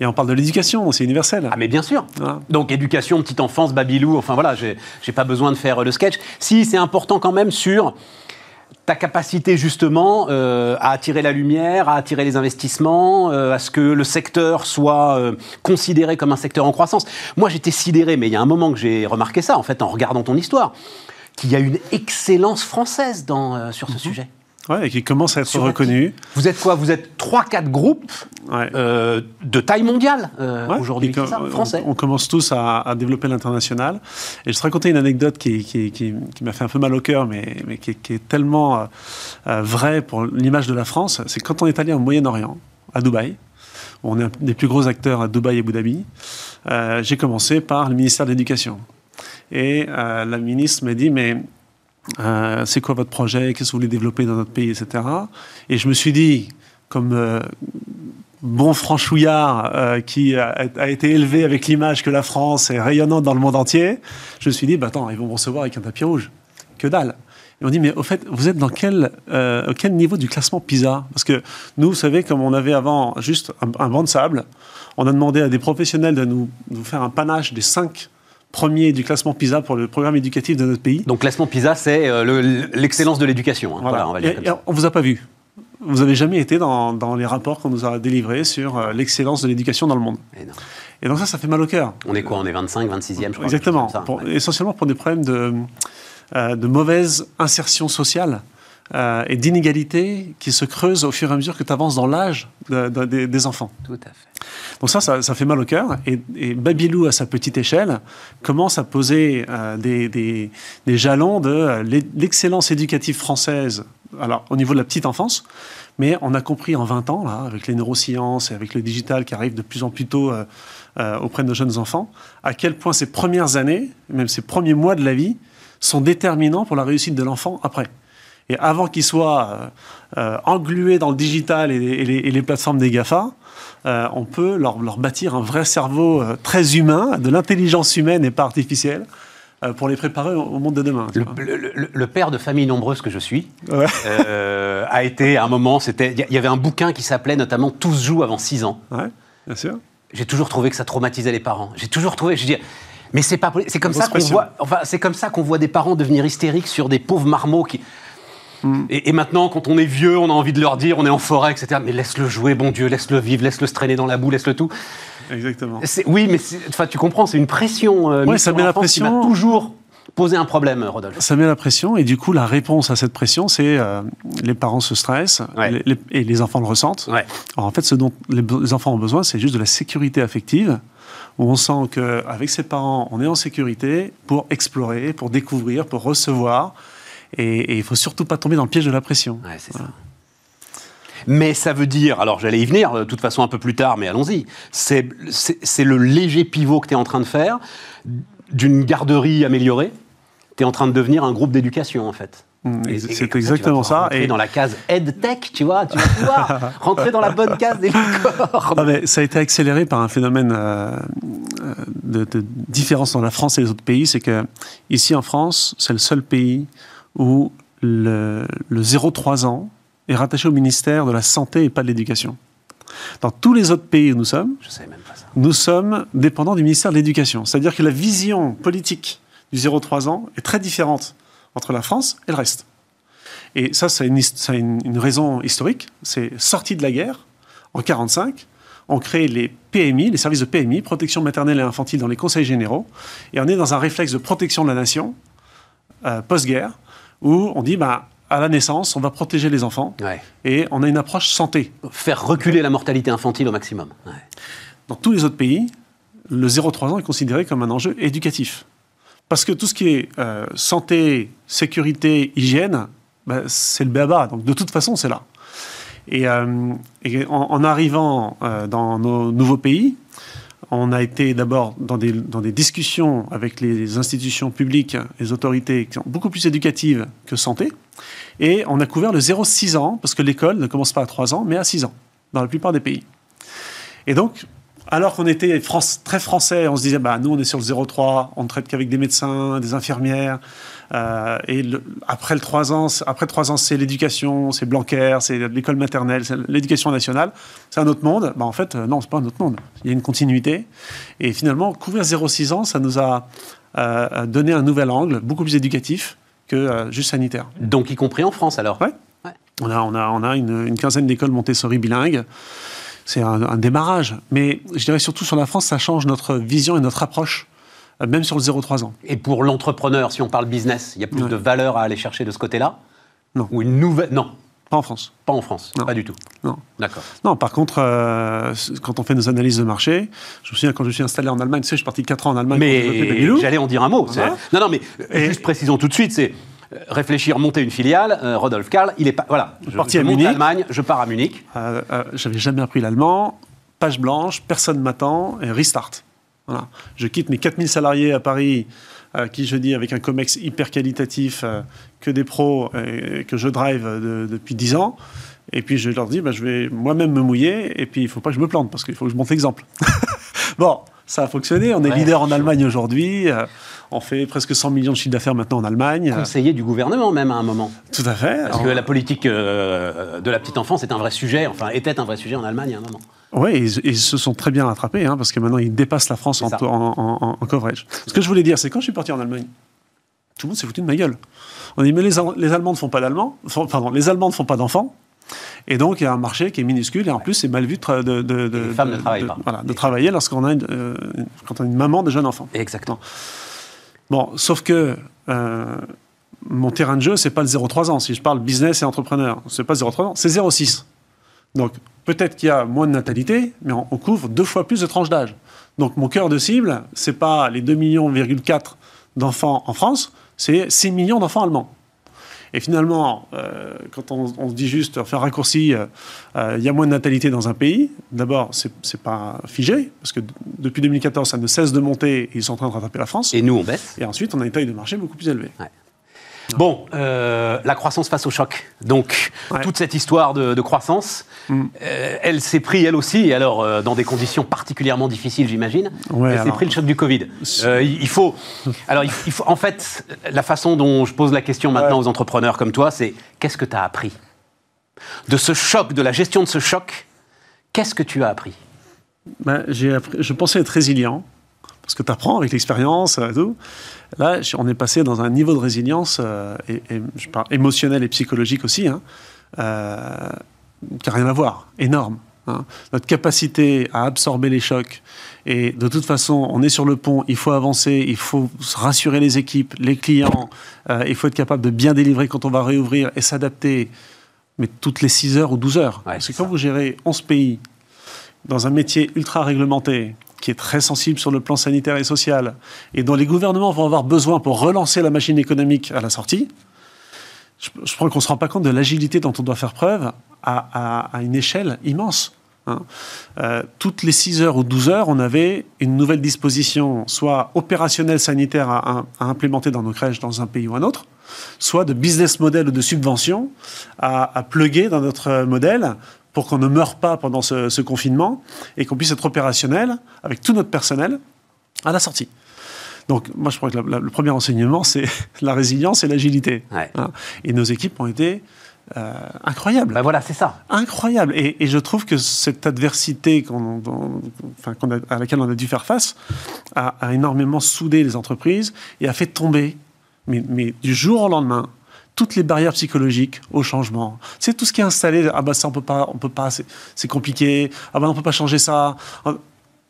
C: Et on parle de l'éducation, c'est universel.
A: Ah mais bien sûr. Donc éducation, petite enfance, Babylou, enfin voilà, j'ai, j'ai pas besoin de faire le sketch. Si, c'est important quand même sur ta capacité justement euh, à attirer la lumière, à attirer les investissements, euh, à ce que le secteur soit euh, considéré comme un secteur en croissance. Moi, j'étais sidéré, mais il y a un moment que j'ai remarqué ça, en fait, en regardant ton histoire, qu'il y a une excellence française dans, sur ce mhm. sujet.
C: Ouais, et qui commence à être reconnu.
A: Vous êtes quoi? Vous êtes 3-4 groupes euh, de taille mondiale euh, aujourd'hui, français.
C: On, commence tous à, développer l'international. Et je te raconter une anecdote qui, qui, qui, m'a fait un peu mal au cœur, mais, mais qui, est tellement euh, vraie pour l'image de la France. C'est quand on est allé au Moyen-Orient, à Dubaï, où on est un des plus gros acteurs à Dubaï et Abu Dhabi, j'ai commencé par le ministère de l'Éducation. Et la ministre m'a dit, mais euh, c'est quoi votre projet, qu'est-ce que vous voulez développer dans notre pays, etc. Et je me suis dit, comme euh, bon franchouillard euh, qui a, été élevé avec l'image que la France est rayonnante dans le monde entier, je me suis dit, bah, attends, ils vont me recevoir avec un tapis rouge. Que dalle. Et on dit, mais au fait, vous êtes dans quel, niveau du classement PISA? Parce que nous, vous savez, comme on avait avant juste un, banc de sable, on a demandé à des professionnels de nous, nous faire un panache des cinq premier du classement PISA pour le programme éducatif de notre pays.
A: Donc classement PISA, c'est euh, l'excellence de l'éducation. Hein.
C: Voilà. on ne vous a pas vu. Vous n'avez jamais été dans, les rapports qu'on nous a délivrés sur euh, l'excellence de l'éducation dans le monde. Et, donc ça, ça fait mal au cœur.
A: On est quoi? On est 25, 26e, je crois.
C: Exactement. Essentiellement pour des problèmes de, euh, de mauvaise insertion sociale. Et d'inégalité qui se creusent au fur et à mesure que tu avances dans l'âge des enfants.
A: Tout à fait.
C: Donc ça, ça, fait mal au cœur. Et, Babylou, à sa petite échelle, commence à poser euh, des, jalons de euh, l'excellence éducative française, alors au niveau de la petite enfance, mais on a compris en 20 ans, là, avec les neurosciences et avec le digital qui arrive de plus en plus tôt euh, auprès de nos jeunes enfants, à quel point ces premières années, même ces premiers mois de la vie, sont déterminants pour la réussite de l'enfant après. Et avant qu'il soit englué dans le digital et les, et les plateformes des GAFA, euh, on peut leur, bâtir un vrai cerveau euh, très humain, de l'intelligence humaine et pas artificielle euh, pour les préparer au monde de demain.
A: Le, père de famille nombreuse que je suis a été à un moment, c'était, il y avait un bouquin qui s'appelait notamment Tous jouent avant 6 ans.
C: Ouais, bien sûr.
A: J'ai toujours trouvé que ça traumatisait les parents. J'ai toujours trouvé, je dis, mais c'est pas, c'est comme ça qu'on voit, enfin, c'est comme ça qu'on voit des parents devenir hystériques sur des pauvres marmots qui. Mm. Et, maintenant, quand on est vieux, on a envie de leur dire, on est en forêt, etc. Mais laisse-le jouer, bon Dieu, laisse-le vivre, laisse-le se traîner dans la boue, laisse-le tout.
C: Exactement.
A: Oui, mais enfin, tu comprends, c'est une pression.
C: Euh, oui, ça met la pression.
A: Qui toujours poser un problème, Rodolphe.
C: Ça met la pression, et du coup, la réponse à cette pression, c'est euh, les parents se stressent et les enfants le ressentent. Alors, en fait, ce dont les enfants ont besoin, c'est juste de la sécurité affective où on sent qu'avec ses parents, on est en sécurité pour explorer, pour découvrir, pour recevoir, et il ne faut surtout pas tomber dans le piège de la pression.
A: c'est ça. Mais ça veut dire, alors j'allais y venir de toute façon un peu plus tard, mais allons-y, c'est le léger pivot que tu es en train de faire d'une garderie améliorée, tu es en train de devenir un groupe d'éducation en fait.
C: Mmh, c'est exactement ça.
A: Et dans la case EdTech, tu vois, tu vas pouvoir rentrer dans la bonne case des licornes.
C: Ça a été accéléré par un phénomène euh, de, de, différence dans la France et les autres pays. C'est que ici en France, c'est le seul pays où le, le 0-3 ans est rattaché au ministère de la Santé et pas de l'Éducation. Dans tous les autres pays où nous sommes, nous sommes dépendants du ministère de l'Éducation. C'est-à-dire que la vision politique du 0-3 ans est très différente entre la France et le reste. Et ça, a une, une, raison historique. C'est sorti de la guerre, en 1945, on crée les PMI, les services de PMI, protection maternelle et infantile dans les conseils généraux, et on est dans un réflexe de protection de la nation euh, post-guerre, où on dit, bah, à la naissance, on va protéger les enfants et on a une approche santé.
A: Faire reculer la mortalité infantile au maximum.
C: Dans tous les autres pays, le 0-3 ans est considéré comme un enjeu éducatif. Parce que tout ce qui est euh, santé, sécurité, hygiène, bah, c'est le béaba. Donc de toute façon, c'est là. Et, euh, en, arrivant euh, dans nos nouveaux pays, on a été d'abord dans des, discussions avec les institutions publiques, les autorités qui sont beaucoup plus éducatives que santé. Et on a couvert le 0-6 ans, parce que l'école ne commence pas à 3 ans, mais à 6 ans, dans la plupart des pays. Et donc, alors qu'on était France, très français, on se disait, bah, nous, on est sur le 0,3, on ne traite qu'avec des médecins, des infirmières. Euh, et le, après le 3 ans, après trois ans, c'est l'éducation, c'est Blanquer, c'est l'école maternelle, c'est l'éducation nationale. C'est un autre monde. Bah, en fait, euh, non, c'est pas un autre monde. Il y a une continuité. Et finalement, couvrir 0,6 ans, ça nous a euh, donné un nouvel angle, beaucoup plus éducatif que euh, juste sanitaire.
A: Donc, y compris en France, alors?
C: Ouais.
A: Ouais.
C: On a, on a, on a une, une quinzaine d'écoles Montessori bilingues. C'est un, un démarrage. Mais je dirais surtout sur la France, ça change notre vision et notre approche, euh, même sur le 0,3 ans.
A: Et pour l'entrepreneur, si on parle business, il y a plus
C: Ouais.
A: de valeur à aller chercher de ce côté-là
C: Non.
A: Ou une nouvelle Non,
C: Pas en France.
A: pas en France,
C: Non.
A: pas du tout.
C: Non.
A: D'accord.
C: Non, par contre, euh, quand on fait nos analyses de marché, je me souviens quand je suis installé en Allemagne, tu sais, je suis parti 4 ans en Allemagne
A: Mais j'allais en dire un mot.
C: Voilà.
A: Non, non, mais euh,
C: Et-
A: juste précisons tout de suite, c'est réfléchir, monter une filiale. euh, Rodolphe Karl, il est pas. Voilà, je,
C: Parti
A: je
C: à
A: monte
C: Munich.
A: l'Allemagne, je pars à Munich.
C: Euh, euh, J'avais jamais appris l'allemand, page blanche, personne m'attend, et restart. Voilà. Je quitte mes 4000 salariés à Paris, qui je dis avec un COMEX hyper qualitatif, que des pros, que je drive de- depuis 10 ans. Et puis je leur dis, bah, je vais moi-même me mouiller, et puis il faut pas que je me plante, parce qu'il faut que je montre l'exemple. bon, ça a fonctionné, on est
A: Ouais,
C: leader en. Allemagne aujourd'hui, on fait presque 100 millions de chiffre d'affaires maintenant en Allemagne.
A: Conseiller du gouvernement, même à un moment.
C: Tout à fait.
A: Parce que la politique euh, de la petite enfance est un vrai sujet, enfin, était un vrai sujet en Allemagne à un moment.
C: Oui, ils, ils se sont très bien rattrapés, hein, parce que maintenant ils dépassent la France en, en- coverage. Ce que je voulais dire, c'est quand je suis parti en Allemagne, tout le monde s'est foutu de ma gueule. On dit, mais les, Al- les Allemands ne font pas d'Allemands, font- pardon, les Allemands ne font pas d'enfants. Et donc, il y a un marché qui est minuscule, et en plus, c'est mal vu de, de, de, de-
A: les femmes ne travaillent pas.
C: Voilà, de travailler lorsqu'on a une, euh, quand on a une maman de jeunes enfants.
A: Exactement.
C: Bon, sauf que euh, mon terrain de jeu, c'est pas le 0,3 ans. Si je parle business et entrepreneur, c'est pas 0,3 ans, c'est 0,6. Donc, peut-être qu'il y a moins de natalité, mais on, couvre deux fois plus de tranches d'âge. Donc, mon cœur de cible, c'est pas les 2,4 millions d'enfants en France, c'est 6 millions d'enfants allemands. Et finalement, euh, quand on, on se dit juste, un raccourci, euh, euh, il y a moins de natalité dans un pays, d'abord, c'est c'est pas figé, parce que depuis 2014, ça ne cesse de monter, et ils sont en train de rattraper la France.
A: Et nous, on baisse.
C: Et ensuite, on a une taille de marché beaucoup plus élevée.
A: Bon, euh, la croissance face au choc. Donc,
C: Ouais.
A: toute cette histoire de, de croissance,
C: Mm.
A: euh, elle s'est pris, elle aussi, et alors euh, dans des conditions particulièrement difficiles, j'imagine.
C: Ouais,
A: elle s'est pris le choc du Covid. Il faut, alors il il faut, en fait, la façon dont je pose la question maintenant aux entrepreneurs comme toi, c'est qu'est-ce que tu as appris de ce choc, de la gestion de ce choc Qu'est-ce que tu as appris?
C: Ben, j'ai appris- je pensais être résilient, parce que tu apprends avec l'expérience euh, et tout. Là, on est passé dans un niveau de résilience, euh, et, et je parle émotionnel et psychologique aussi, hein, euh, qui n'a rien à voir, énorme. hein. Notre capacité à absorber les chocs, et de toute façon, on est sur le pont, il faut avancer, il faut rassurer les équipes, les clients, euh, il faut être capable de bien délivrer quand on va réouvrir et s'adapter, mais toutes les 6 heures ou 12 heures.
A: Ouais,
C: Parce que quand
A: ça.
C: vous gérez 11 pays, dans un métier ultra réglementé, qui est très sensible sur le plan sanitaire et social, et dont les gouvernements vont avoir besoin pour relancer la machine économique à la sortie, je, je crois qu'on ne se rend pas compte de l'agilité dont on doit faire preuve à, une échelle immense. hein. Euh, toutes les 6 heures ou 12 heures, on avait une nouvelle disposition, soit opérationnelle sanitaire à, implémenter dans nos crèches dans un pays ou un autre, soit de business model ou de subvention à, à plugger dans notre modèle pour qu'on ne meure pas pendant ce, ce confinement et qu'on puisse être opérationnel avec tout notre personnel à la sortie. Donc, moi, je crois que la- la- le premier enseignement, c'est la résilience et l'agilité.
A: Ouais.
C: hein. Et nos équipes ont été euh, incroyables.
A: Ben voilà, c'est ça.
C: Incroyables. Et, et je trouve que cette adversité enfin, a- à laquelle on a dû faire face a, a énormément soudé les entreprises et a fait tomber, mais, mais du jour au lendemain, toutes les barrières psychologiques au changement. C'est tout ce qui est installé. Ah bah ça on peut pas, on peut pas, c'est compliqué. Ah bah on peut pas changer ça.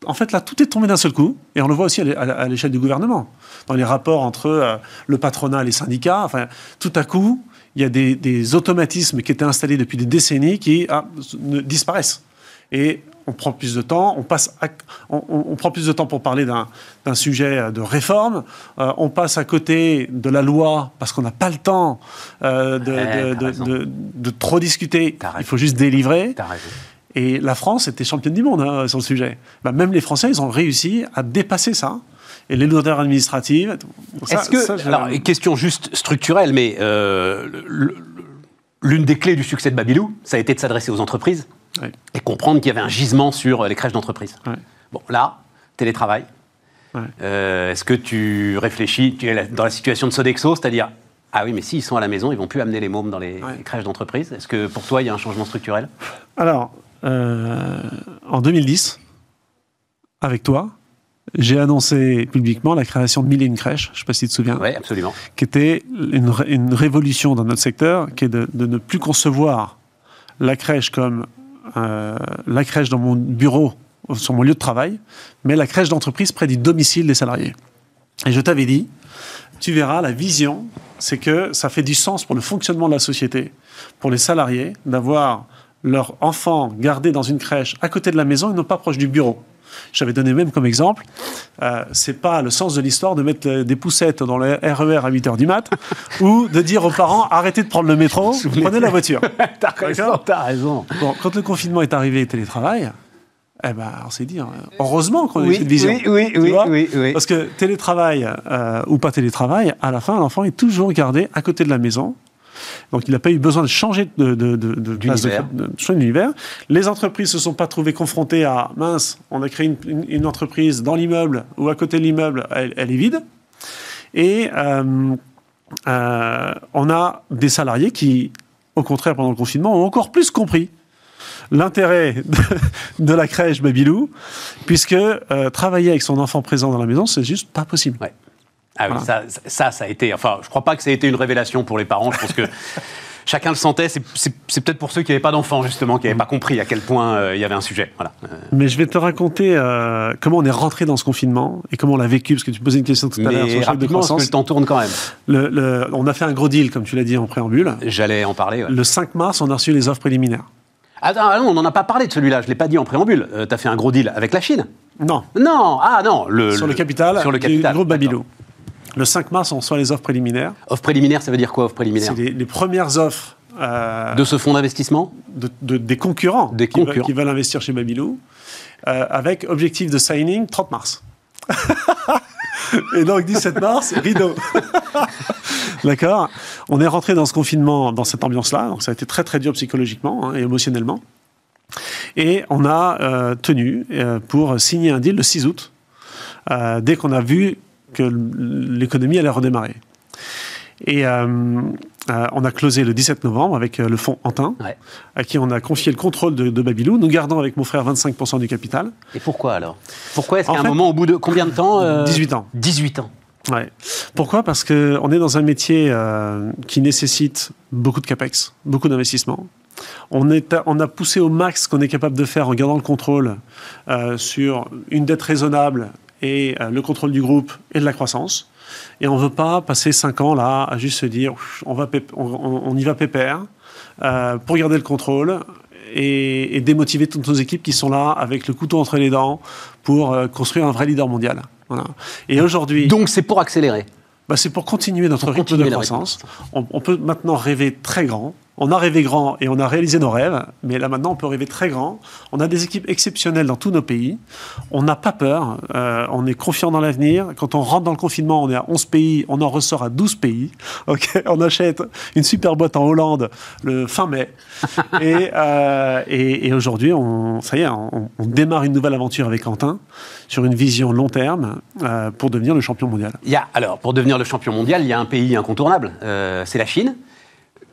C: En fait, là, tout est tombé d'un seul coup, et on le voit aussi à l'é- à l'échelle du gouvernement, dans les rapports entre euh, le patronat et les syndicats. Enfin, tout à coup, il y a des, automatismes qui étaient installés depuis des décennies qui ah, disparaissent. Et on prend plus de temps, on, passe à- on, prend plus de temps pour parler d'un sujet euh, de réforme, euh, on passe à côté de la loi parce qu'on n'a pas le temps euh, de,
A: Ouais,
C: de-
A: t'as
C: de-
A: raison.
C: de- de trop discuter, il faut juste délivrer. Et la France était championne du monde hein, sur le sujet. Bah, même les Français, ils ont réussi à dépasser ça. Et les lourdeurs administratives.
A: Est-ce que,
C: ça, je-
A: alors, question juste structurelle, mais euh, l'une des clés du succès de Babylou, ça a été de s'adresser aux entreprises?
C: Ouais.
A: et comprendre qu'il y avait un gisement sur les crèches d'entreprise.
C: Ouais.
A: Bon, là, télétravail. Euh, est-ce que tu réfléchis, tu es dans la situation de Sodexo, c'est-à-dire, ah oui, mais s'ils sont à la maison, ils vont plus amener les mômes dans les, crèches d'entreprise. Est-ce que pour toi, il y a un changement structurel?
C: Alors, euh, en 2010, avec toi, j'ai annoncé publiquement la création de mille et une crèches, je ne sais pas si tu te souviens.
A: Oui, absolument.
C: Qui était une, révolution dans notre secteur, qui est de, ne plus concevoir la crèche comme euh, la crèche dans mon bureau, sur mon lieu de travail, mais la crèche d'entreprise près du domicile des salariés. Et je t'avais dit, tu verras, la vision, c'est que ça fait du sens pour le fonctionnement de la société, pour les salariés, d'avoir leur enfant gardé dans une crèche à côté de la maison et non pas proche du bureau. J'avais donné même comme exemple, euh, c'est pas le sens de l'histoire de mettre des poussettes dans le RER à 8h du mat ou de dire aux parents arrêtez de prendre le métro, prenez la voiture.
A: t'as raison, t'as raison.
C: Bon, quand le confinement est arrivé et télétravail, eh ben, on s'est dit, hein, heureusement qu'on a eu cette vision.
A: Oui, oui, oui, oui,
C: Parce que télétravail euh, ou pas télétravail, à la fin, l'enfant est toujours gardé à côté de la maison donc il n'a pas eu besoin de changer de, de, de, d'univers. Les entreprises ne se sont pas trouvées confrontées à mince, on a créé une, entreprise dans l'immeuble ou à côté de l'immeuble, elle, est vide. Et euh, euh, on a des salariés qui, au contraire, pendant le confinement, ont encore plus compris l'intérêt de, la crèche Babylou, puisque euh, travailler avec son enfant présent dans la maison, c'est juste pas possible.
A: Ah oui, ça, ça, ça, a été. Enfin, je crois pas que ça a été une révélation pour les parents. Je pense que chacun le sentait. C'est peut-être pour ceux qui n'avaient pas d'enfants, justement, qui n'avaient pas compris à quel point euh, il y avait un sujet. Voilà. Euh.
C: Mais je vais te raconter euh, comment on est rentré dans ce confinement et comment on l'a vécu, parce que tu posais une question tout à l'heure
A: sur le de croissance. Que le temps tourne quand même.
C: Le, on a fait un gros deal, comme tu l'as dit en préambule.
A: J'allais en parler.
C: Le 5 mars, on a reçu les offres préliminaires.
A: Ah, ah non, on n'en a pas parlé de celui-là. Je l'ai pas dit en préambule. tu as fait un gros deal avec la Chine?
C: Non.
A: Non. Ah non.
C: Le, sur le, capital. Sur le capital. Du groupe Babylou. Le 5 mars, on reçoit les offres préliminaires.
A: Offres préliminaires, ça veut dire quoi, offres préliminaires
C: C'est les, premières offres.
A: Euh, de ce fonds d'investissement
C: de, Des concurrents,
A: des
C: qui, Veulent, qui, veulent, investir chez Babylou, euh, avec objectif de signing 30 mars. Et donc 17 mars, rideau. D'accord? On est rentré dans ce confinement, dans cette ambiance-là. Donc ça a été très très dur psychologiquement hein, et émotionnellement. Et on a euh, tenu pour signer un deal le 6 août, dès qu'on a vu que l'économie allait redémarrer. Et euh, euh, on a closé le 17 novembre avec euh, le fonds Antin, à qui on a confié le contrôle de, Babylou. Nous gardons avec mon frère 25% du capital.
A: Et pourquoi alors? Pourquoi est-ce qu'à un moment, au bout de combien de temps
C: 18 ans.
A: 18 ans.
C: Ouais. Pourquoi? Parce qu'on est dans un métier qui nécessite beaucoup de capex, beaucoup d'investissement. On, on, a poussé au max ce qu'on est capable de faire en gardant le contrôle sur une dette raisonnable et euh, le contrôle du groupe et de la croissance. Et on ne veut pas passer cinq ans là à juste se dire on, va on, y va pépère euh, pour garder le contrôle et, démotiver toutes nos équipes qui sont là avec le couteau entre les dents pour euh, construire un vrai leader mondial. Voilà. Et aujourd'hui.
A: Donc c'est pour accélérer.
C: Bah, c'est pour continuer notre rythme de croissance. on, peut maintenant rêver très grand on a rêvé grand et on a réalisé nos rêves, mais là maintenant on peut rêver très grand. On a des équipes exceptionnelles dans tous nos pays. On n'a pas peur, euh, on est confiant dans l'avenir. Quand on rentre dans le confinement, on est à 11 pays, on en ressort à 12 pays. on achète une super boîte en Hollande le fin mai. Euh, et, aujourd'hui, on, ça y est, on, démarre une nouvelle aventure avec Quentin sur une vision long terme euh, pour devenir le champion mondial.
A: Il y a, alors, pour devenir le champion mondial, il y a un pays incontournable, c'est la Chine.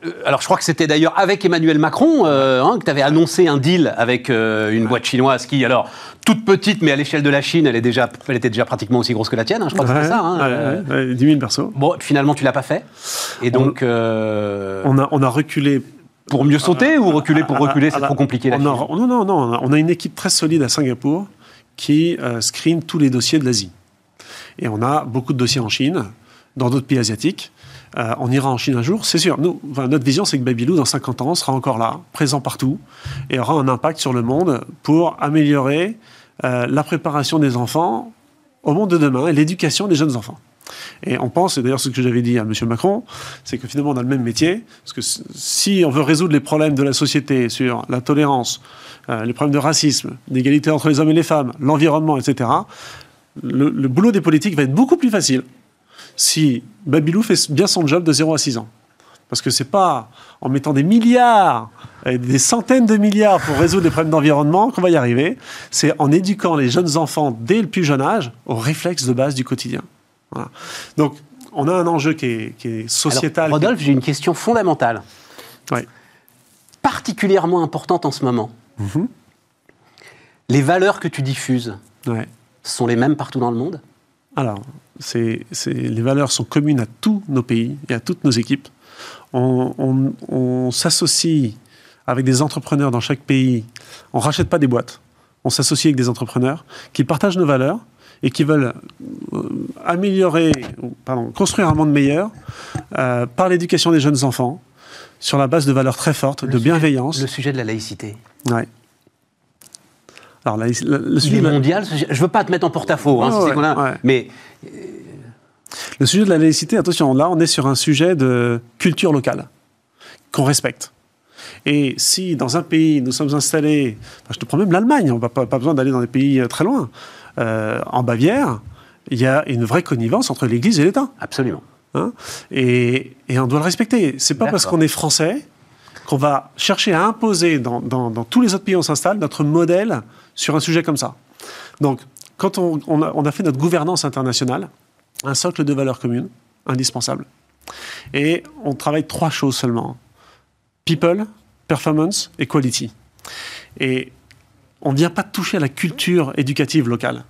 A: Euh, alors je crois que c'était d'ailleurs avec Emmanuel Macron euh, hein, que tu avais annoncé un deal avec euh, une boîte chinoise qui, alors, toute petite, mais à l'échelle de la Chine, elle, est déjà, elle était déjà pratiquement aussi grosse que la tienne, hein, je crois que c'était ça.
C: Hein, 10 000 persos.
A: Bon, finalement, tu l'as pas fait. Et donc...
C: On, a, on a reculé
A: pour mieux sauter ou reculer pour reculer, c'est trop compliqué la
C: Non, non, non. On a une équipe très solide à Singapour qui screen tous les dossiers de l'Asie. Et on a beaucoup de dossiers en Chine, dans d'autres pays asiatiques. Euh, on ira en Chine un jour, c'est sûr. Notre vision, c'est que Babylou, dans 50 ans, sera encore là, présent partout, et aura un impact sur le monde pour améliorer euh, la préparation des enfants au monde de demain et l'éducation des jeunes enfants. Et on pense, et d'ailleurs ce que j'avais dit à M. Macron, c'est que finalement on a le même métier, parce que si on veut résoudre les problèmes de la société sur la tolérance, euh, les problèmes de racisme, d'égalité entre les hommes et les femmes, l'environnement, etc., le boulot des politiques va être beaucoup plus facile si Babylou fait bien son job de 0 à 6 ans. Parce que c'est pas en mettant des milliards, et des centaines de milliards pour résoudre les problèmes d'environnement qu'on va y arriver. C'est en éduquant les jeunes enfants dès le plus jeune âge aux réflexes de base du quotidien. Voilà. Donc, on a un enjeu qui est, qui est sociétal.
A: Alors, Rodolphe, j'ai une question fondamentale. Particulièrement importante en ce moment.
C: Mhm.
A: Les valeurs que tu diffuses
C: Ouais.
A: sont les mêmes partout dans le monde?
C: Alors, c'est, les valeurs sont communes à tous nos pays et à toutes nos équipes. On, on- on s'associe avec des entrepreneurs dans chaque pays. On rachète pas des boîtes. On s'associe avec des entrepreneurs qui partagent nos valeurs et qui veulent euh, améliorer, pardon, construire un monde meilleur euh, par l'éducation des jeunes enfants sur la base de valeurs très fortes, de
A: sujet-
C: bienveillance.
A: Le sujet de la laïcité.
C: Ouais. Alors, la- la- le
A: Il
C: sujet la-
A: mondial. Je veux pas te mettre en porte-à-faux, hein,
C: Ouais,
A: a-
C: ouais.
A: mais
C: Le sujet de la laïcité, attention, là, on est sur un sujet de culture locale qu'on respecte. Et si dans un pays, nous sommes installés, enfin, je te prends même l'Allemagne, on n'a pas, pas besoin d'aller dans des pays euh, très loin, Euh, en Bavière, il y a une vraie connivence entre l'Église et l'État.
A: absolument.
C: hein? et, et on doit le respecter. C'est pas parce qu'on est français qu'on va chercher à imposer dans, dans- dans tous les autres pays où on s'installe notre modèle sur un sujet comme ça. Donc, quand on, a, fait notre gouvernance internationale, un socle de valeurs communes, indispensable. Et on travaille trois choses seulement. People, performance et quality. Et on ne vient pas toucher à la culture éducative locale.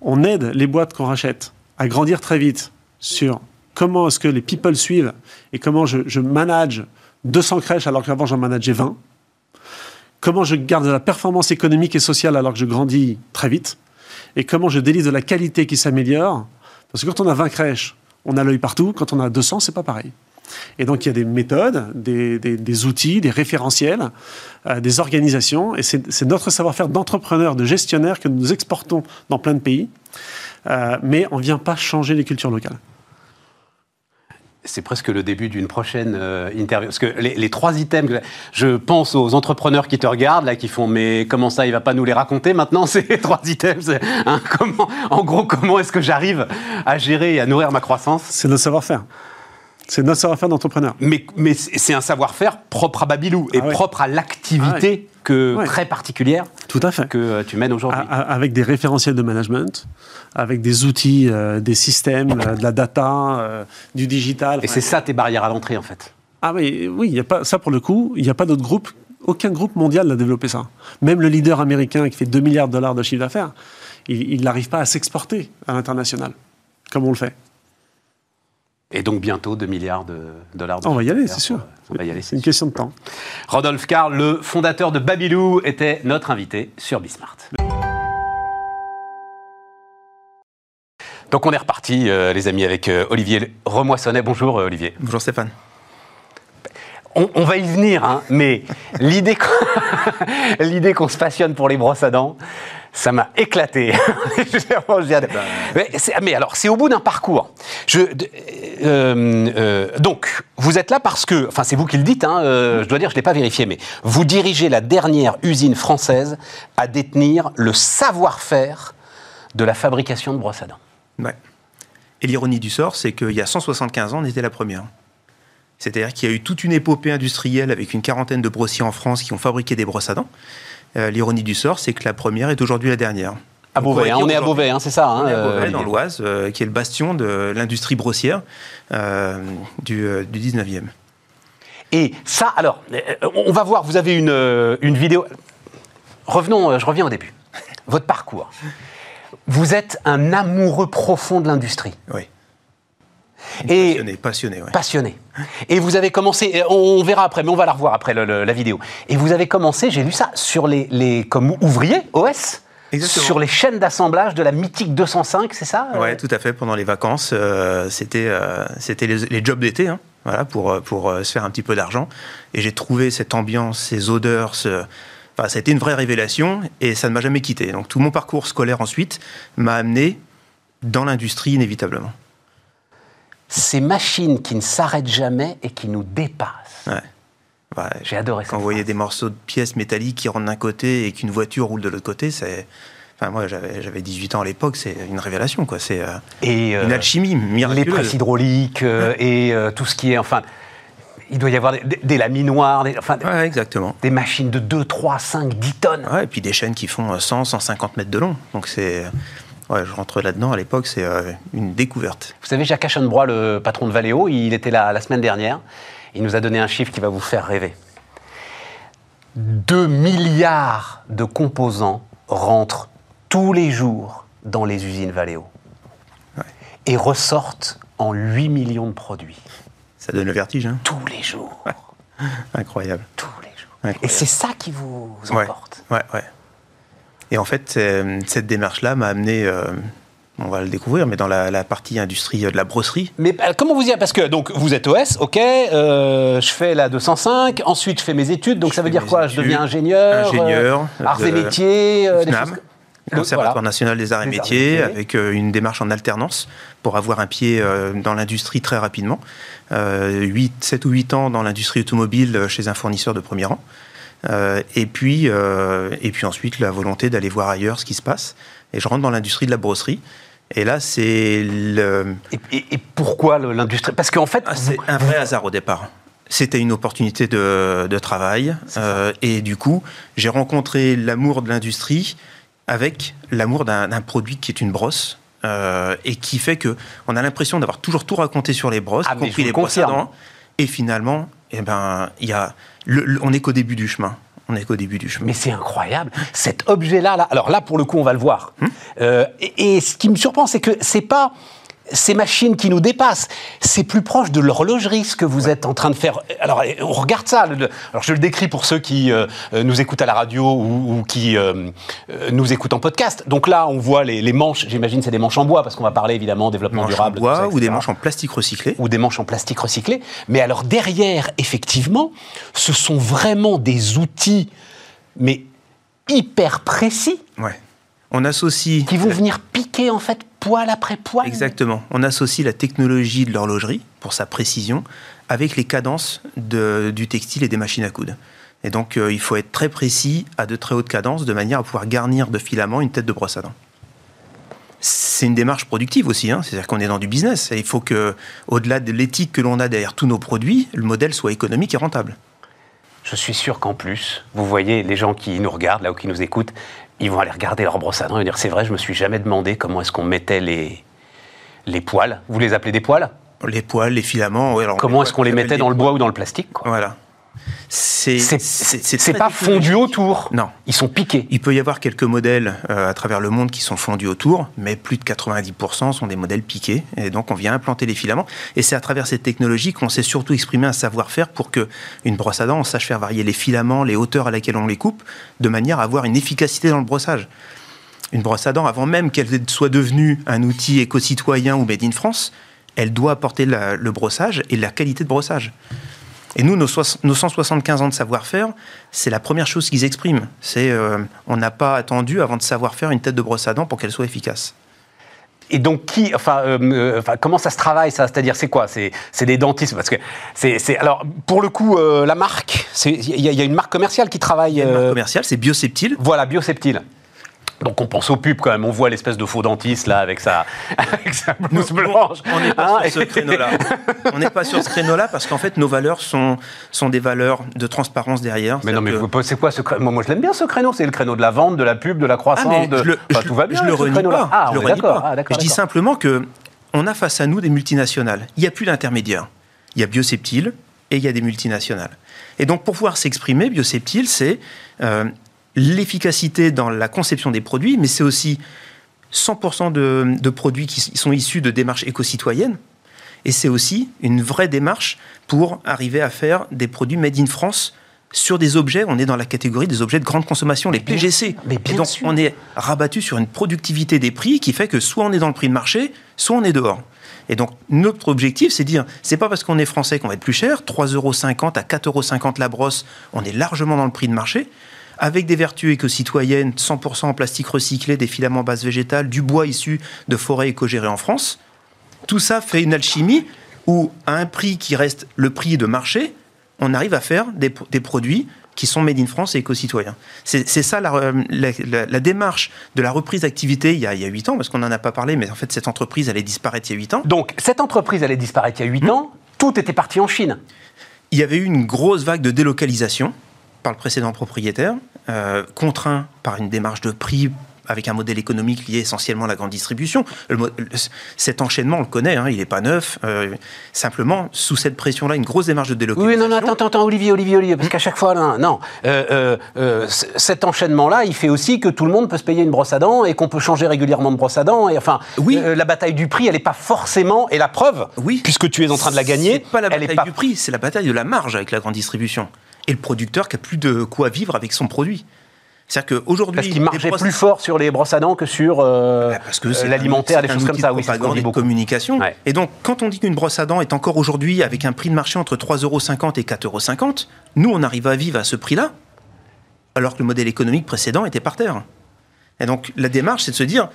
C: on aide les boîtes qu'on rachète à grandir très vite sur comment est-ce que les people suivent et comment je, je manage 200 crèches alors qu'avant j'en manageais 20. Comment je garde de la performance économique et sociale alors que je grandis très vite. Et comment je délivre de la qualité qui s'améliore. Parce que quand on a 20 crèches, on a l'œil partout. Quand on a 200, c'est pas pareil. Et donc il y a des méthodes, des, outils, des référentiels, euh, des organisations. Et c'est notre savoir-faire d'entrepreneurs, de gestionnaires que nous exportons dans plein de pays. Euh, mais on ne vient pas changer les cultures locales.
A: C'est presque le début d'une prochaine euh, interview. Parce que les, trois items, je pense aux entrepreneurs qui te regardent, là, qui font Mais comment ça, il va pas nous les raconter maintenant, ces trois items hein, comment, En gros, comment est-ce que j'arrive à gérer et à nourrir ma croissance?
C: C'est notre savoir-faire. C'est notre savoir-faire d'entrepreneur.
A: mais, mais c'est un savoir-faire propre à Babylou et
C: Ah ouais.
A: propre à l'activité que,
C: Ouais.
A: très particulière
C: Tout à fait.
A: que euh, tu mènes aujourd'hui.
C: Avec des référentiels de management, avec des outils, euh, des systèmes, euh, de la data, euh, du digital.
A: et c'est ça tes barrières à l'entrée, en fait.
C: Ah oui, oui, il y a pas ça pour le coup, il n'y a pas d'autre groupe, aucun groupe mondial n'a développé ça. Même le leader américain qui fait 2 milliards de dollars de chiffre d'affaires, il n'arrive pas à s'exporter à l'international, comme on le fait.
A: Et donc bientôt 2 milliards de dollars de
C: On va y aller, c'est sûr.
A: pour- On va y aller,
C: C'est une
A: sûr.
C: question de temps.
A: Rodolphe Karl, le fondateur de Babylou, était notre invité sur Bismart. Donc on est reparti, euh, les amis, avec euh, Olivier Remoissonnet. Bonjour euh, Olivier.
D: Bonjour Stéphane.
A: On, on va y venir, hein, mais l'idée qu'on se passionne pour les brosses à dents, ça m'a éclaté. Je dirais- mais, alors, c'est au bout d'un parcours. Je, euh, euh, donc, vous êtes là parce que, enfin, c'est vous qui le dites, hein, euh, je dois dire, je ne l'ai pas vérifié, mais vous dirigez la dernière usine française à détenir le savoir-faire de la fabrication de brosses à dents.
D: Ouais. Et l'ironie du sort, c'est qu'il y a 175 ans, on était la première. C'est-à-dire qu'il y a eu toute une épopée industrielle avec une quarantaine de brossiers en France qui ont fabriqué des brosses à dents. Euh, l'ironie du sort, c'est que la première est aujourd'hui la dernière.
A: À Beauvais,
D: va
A: hein,
D: dire
A: on est à Beauvais, hein, c'est ça. hein,
D: On est à Beauvais, dans l'Oise, euh, qui est le bastion de l'industrie brossière euh, du, du 19e.
A: Et ça, alors, on va voir, vous avez une, une vidéo. Revenons, je reviens au début. Votre parcours. Vous êtes un amoureux profond de l'industrie.
D: Oui.
A: Et
D: Passionné, passionné, ouais.
A: passionné. Et vous avez commencé, on verra après, mais on va la revoir après le- le- la vidéo. Et vous avez commencé, j'ai lu ça, sur les, les comme ouvrier, OS,
D: Exactement.
A: sur les chaînes d'assemblage de la mythique 205, c'est ça euh?
D: Ouais, tout à fait. Pendant les vacances, euh, c'était euh, les, les jobs d'été, hein, voilà, pour euh, pour euh, se faire un petit peu d'argent. Et j'ai trouvé cette ambiance, ces odeurs, ce... enfin, ça a été une vraie révélation et ça ne m'a jamais quitté. Donc tout mon parcours scolaire ensuite m'a amené dans l'industrie inévitablement.
A: Ces machines qui ne s'arrêtent jamais et qui nous dépassent.
D: Ouais. Ouais,
A: J'ai adoré ça.
D: Quand vous voyez des morceaux de pièces métalliques qui rentrent d'un côté et qu'une voiture roule de l'autre côté, c'est Enfin, moi, j'avais j'avais 18 ans à l'époque, c'est une révélation, quoi. C'est euh,
A: euh,
D: une alchimie
A: les
D: miraculeuse.
A: presses hydrauliques euh, et euh, tout ce qui est, enfin, il doit y avoir des, des- des laminoirs, des, enfin,
D: Ouais, exactement.
A: des machines de 2, 3, 5, 10 tonnes.
D: Ouais, et puis des chaînes qui font euh, 100, 150 mètres de long. Donc c'est. Ouais, je rentre là-dedans à l'époque, c'est euh, une découverte.
A: Vous savez, Jacques Aschenbrois, le patron de Valeo, il était là la semaine dernière. Il nous a donné un chiffre qui va vous faire rêver. 2 milliards de composants rentrent tous les jours dans les usines Valeo
D: Ouais.
A: et ressortent en 8 millions de produits.
D: Ça donne le vertige, hein
A: Tous les jours.
D: Incroyable.
A: Tous les jours.
D: Incroyable.
A: Et c'est ça qui vous
D: Ouais,
A: emporte.
D: ouais, ouais. Et en fait, euh, cette démarche-là m'a amené, euh, on va le découvrir, mais dans la, la partie industrie euh, de la brosserie.
A: Mais comment vous y Parce que donc vous êtes OS, ok, euh, je fais la 205, ensuite je fais mes études, donc
D: Je
A: ça veut dire quoi? Je deviens ingénieur,
D: ingénieur,
A: euh, arts et métiers, euh, des
D: Conservatoire
A: Voilà.
D: national des arts et
A: Des arts et
D: métiers, avec une démarche en alternance pour avoir un pied dans l'industrie très rapidement. Euh, 8, 7 ou 8 ans dans l'industrie automobile chez un fournisseur de premier rang. Euh, et, puis, euh, et puis ensuite, la volonté d'aller voir ailleurs ce qui se passe. Et je rentre dans l'industrie de la brosserie. Et là, c'est le,
A: Et, et- et pourquoi l'industrie? Parce qu'en fait,
D: ah, c'est un vrai hasard au départ. C'était une opportunité de, de travail. euh, et du coup, j'ai rencontré l'amour de l'industrie avec l'amour d'un produit qui est une brosse. euh, et qui fait que on a l'impression d'avoir toujours tout raconté sur les brosses,
A: Ah,
D: compris les
A: le
D: brosses à dents. Et finalement, eh ben, y a, le- le- on n'est qu'au début du chemin. On n'est qu'au début du chemin.
A: Mais c'est incroyable. Cet objet-là, là, alors là, pour le coup, on va le voir. Euh, et, et ce qui me surprend, c'est que c'est pas ces machines qui nous dépassent. C'est plus proche de l'horlogerie, ce que vous êtes en train de faire. Alors, on regarde ça. le- alors, je le décris pour ceux qui euh, euh, nous écoutent à la radio ou, ou qui euh, nous écoutent en podcast. Donc là, on voit les, les manches. J'imagine c'est des manches en bois, parce qu'on va parler évidemment développement
D: manches
A: durable. tout
D: bois
A: ça,
D: ou des manches en plastique recyclé.
A: ou des manches en plastique recyclé. Mais alors derrière, effectivement, ce sont vraiment des outils, mais hyper précis,
D: Ouais. On associe
A: qui vont venir piquer en fait poil après poil.
D: Exactement. On associe la technologie de l'horlogerie, pour sa précision, avec les cadences de- du textile et des machines à coudre. Et donc, euh, il faut être très précis à de très hautes cadences, de manière à pouvoir garnir de filaments une tête de brosse à dents. C'est une démarche productive aussi, hein. c'est-à-dire qu'on est dans du business. Et il faut que, au-delà de l'éthique que l'on a derrière tous nos produits, le modèle soit économique et rentable.
A: Je suis sûr qu'en plus, vous voyez les gens qui nous regardent là ou qui nous écoutent, ils vont aller regarder leur brosse à dents et dire c'est vrai, je me suis jamais demandé comment est-ce qu'on mettait les les poils. Vous les appelez des poils?
D: Les poils, les filaments. ouais, alors
A: Comment
D: les
A: est-ce qu'on les
D: poils,
A: mettait dans le bois ou dans le plastique quoi?
D: Voilà. C'est
A: pas fondu autour.
D: Non.
A: Ils sont piqués.
D: Il peut y avoir quelques modèles euh, à travers le monde qui sont fondus autour, mais plus de 90% sont des modèles piqués. Et donc, on vient implanter les filaments. Et c'est à travers cette technologie qu'on sait surtout exprimer un savoir-faire pour que une brosse à dents, on sache faire varier les filaments, les hauteurs à laquelle on les coupe, de manière à avoir une efficacité dans le brossage. Une brosse à dents, avant même qu'elle soit devenue un outil éco-citoyen ou made in France, elle doit apporter la- le brossage et la qualité de brossage. Et nous, nos, soix- nos 175 ans de savoir-faire, c'est la première chose qu'ils expriment. C'est euh, on n'a pas attendu avant de savoir faire une tête de brosse à dents pour qu'elle soit efficace.
A: Et donc, qui, enfin, euh, euh, enfin, comment ça se travaille, ça? C'est-à-dire, c'est quoi? C'est des dentistes? Parce que c'est, alors, pour le coup, euh, la marque, il y, a- il y a une marque commerciale qui travaille.
D: Une marque commerciale, c'est Bioseptile.
A: voilà, Bioseptile. Donc, on pense aux pubs quand même. On voit l'espèce de faux dentiste là avec sa, avec sa blouse blanche.
D: On n'est pas
A: Hein,
D: sur ce créneau-là. On n'est pas sur ce créneau-là parce qu'en fait, nos valeurs sont, sont des valeurs de transparence derrière.
A: Mais non, mais
D: que-
A: c'est quoi ce créneau moi, je l'aime bien ce créneau. C'est le créneau de la vente, de la pub, de la
D: Ah,
A: croissance. de...
D: je le,
A: Enfin,
D: je-
A: tout va bien.
D: je le renie pas.
A: Ah,
D: je le renie pas.
A: Ah,
D: je dis simplement que on a face à nous des multinationales. Il n'y a plus d'intermédiaire. Il y a Bioseptile et il y a des multinationales. Et donc, pour pouvoir s'exprimer, Bioseptile, c'est euh, l'efficacité dans la conception des produits, mais c'est aussi 100% de, de produits qui sont issus de démarches éco-citoyennes. Et c'est aussi une vraie démarche pour arriver à faire des produits made in France sur des objets. On est dans la catégorie des objets de grande consommation, les PGC.
A: sûr, mais bien
D: Et donc,
A: sûr.
D: on est rabattu sur une productivité des prix qui fait que soit on est dans le prix de marché, soit on est dehors. Et donc, notre objectif, c'est de dire, c'est pas parce qu'on est français qu'on va être plus cher, 3,50 euros à 4,50 euros la brosse, on est largement dans le prix de marché, avec des vertus éco-citoyennes, 100% en plastique recyclé, des filaments bases végétales, du bois issu de forêts éco-gérées en France. Tout ça fait une alchimie où, à un prix qui reste le prix de marché, on arrive à faire des, des produits qui sont made in France et éco-citoyens. C'est ça la, la, démarche de la reprise d'activité il y a 8 ans, parce qu'on n'en a pas parlé, mais en fait cette entreprise allait disparaître il y a 8 ans.
A: Donc cette entreprise allait disparaître il y a 8 ans, tout était parti en Chine.
D: Il y avait eu une grosse vague de délocalisation par le précédent propriétaire, euh, contraint par une démarche de prix avec un modèle économique lié essentiellement à la grande distribution. cet enchaînement, on le connaît, hein, il n'est pas neuf. Euh, simplement, sous cette pression-là, une grosse démarche de délocalisation.
A: Oui, non, non, attends, attends, Olivier, Olivier, Olivier, parce qu'à chaque fois, non, non euh, euh, cet enchaînement-là, il fait aussi que tout le monde peut se payer une brosse à dents et qu'on peut changer régulièrement de brosse à dents. Et enfin, oui. la bataille du prix, elle n'est pas forcément, et la preuve, oui. puisque tu es en train de la gagner,
D: pas la bataille du prix, c'est la bataille de la marge avec la grande distribution et le producteur qui a plus de quoi vivre avec son produit.
A: C'est-à-dire qu'aujourd'hui. Parce qu'il marchait plus fort sur les brosses à dents que sur euh, bah, parce que euh, l'alimentaire, des choses comme ça.
D: Oui, de communication. Et donc, quand on dit qu'une brosse à dents est encore aujourd'hui avec un prix de marché entre 3,50 euros et 4,50 euros, nous, on arrive à vivre à ce prix-là, alors que le modèle économique précédent était par terre. Et donc, la démarche, c'est de se dire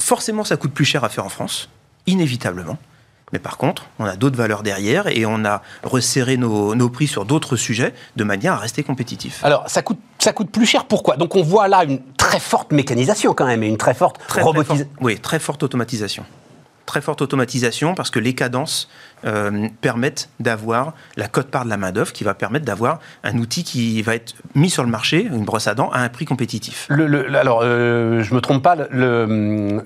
D: forcément, ça coûte plus cher à faire en France, inévitablement. Mais par contre, on a d'autres valeurs derrière et on a resserré nos, prix sur d'autres sujets de manière à rester compétitif.
A: Alors, ça coûte, ça coûte plus cher, pourquoi? Donc on voit là une très forte mécanisation quand même et une très forte robotisation.
D: Oui, très forte automatisation très forte automatisation parce que les cadences euh, permettent d'avoir la cote-part de la main-d'œuvre qui va permettre d'avoir un outil qui va être mis sur le marché, une brosse à dents, à un prix compétitif.
A: Le, alors, euh, je ne me trompe pas,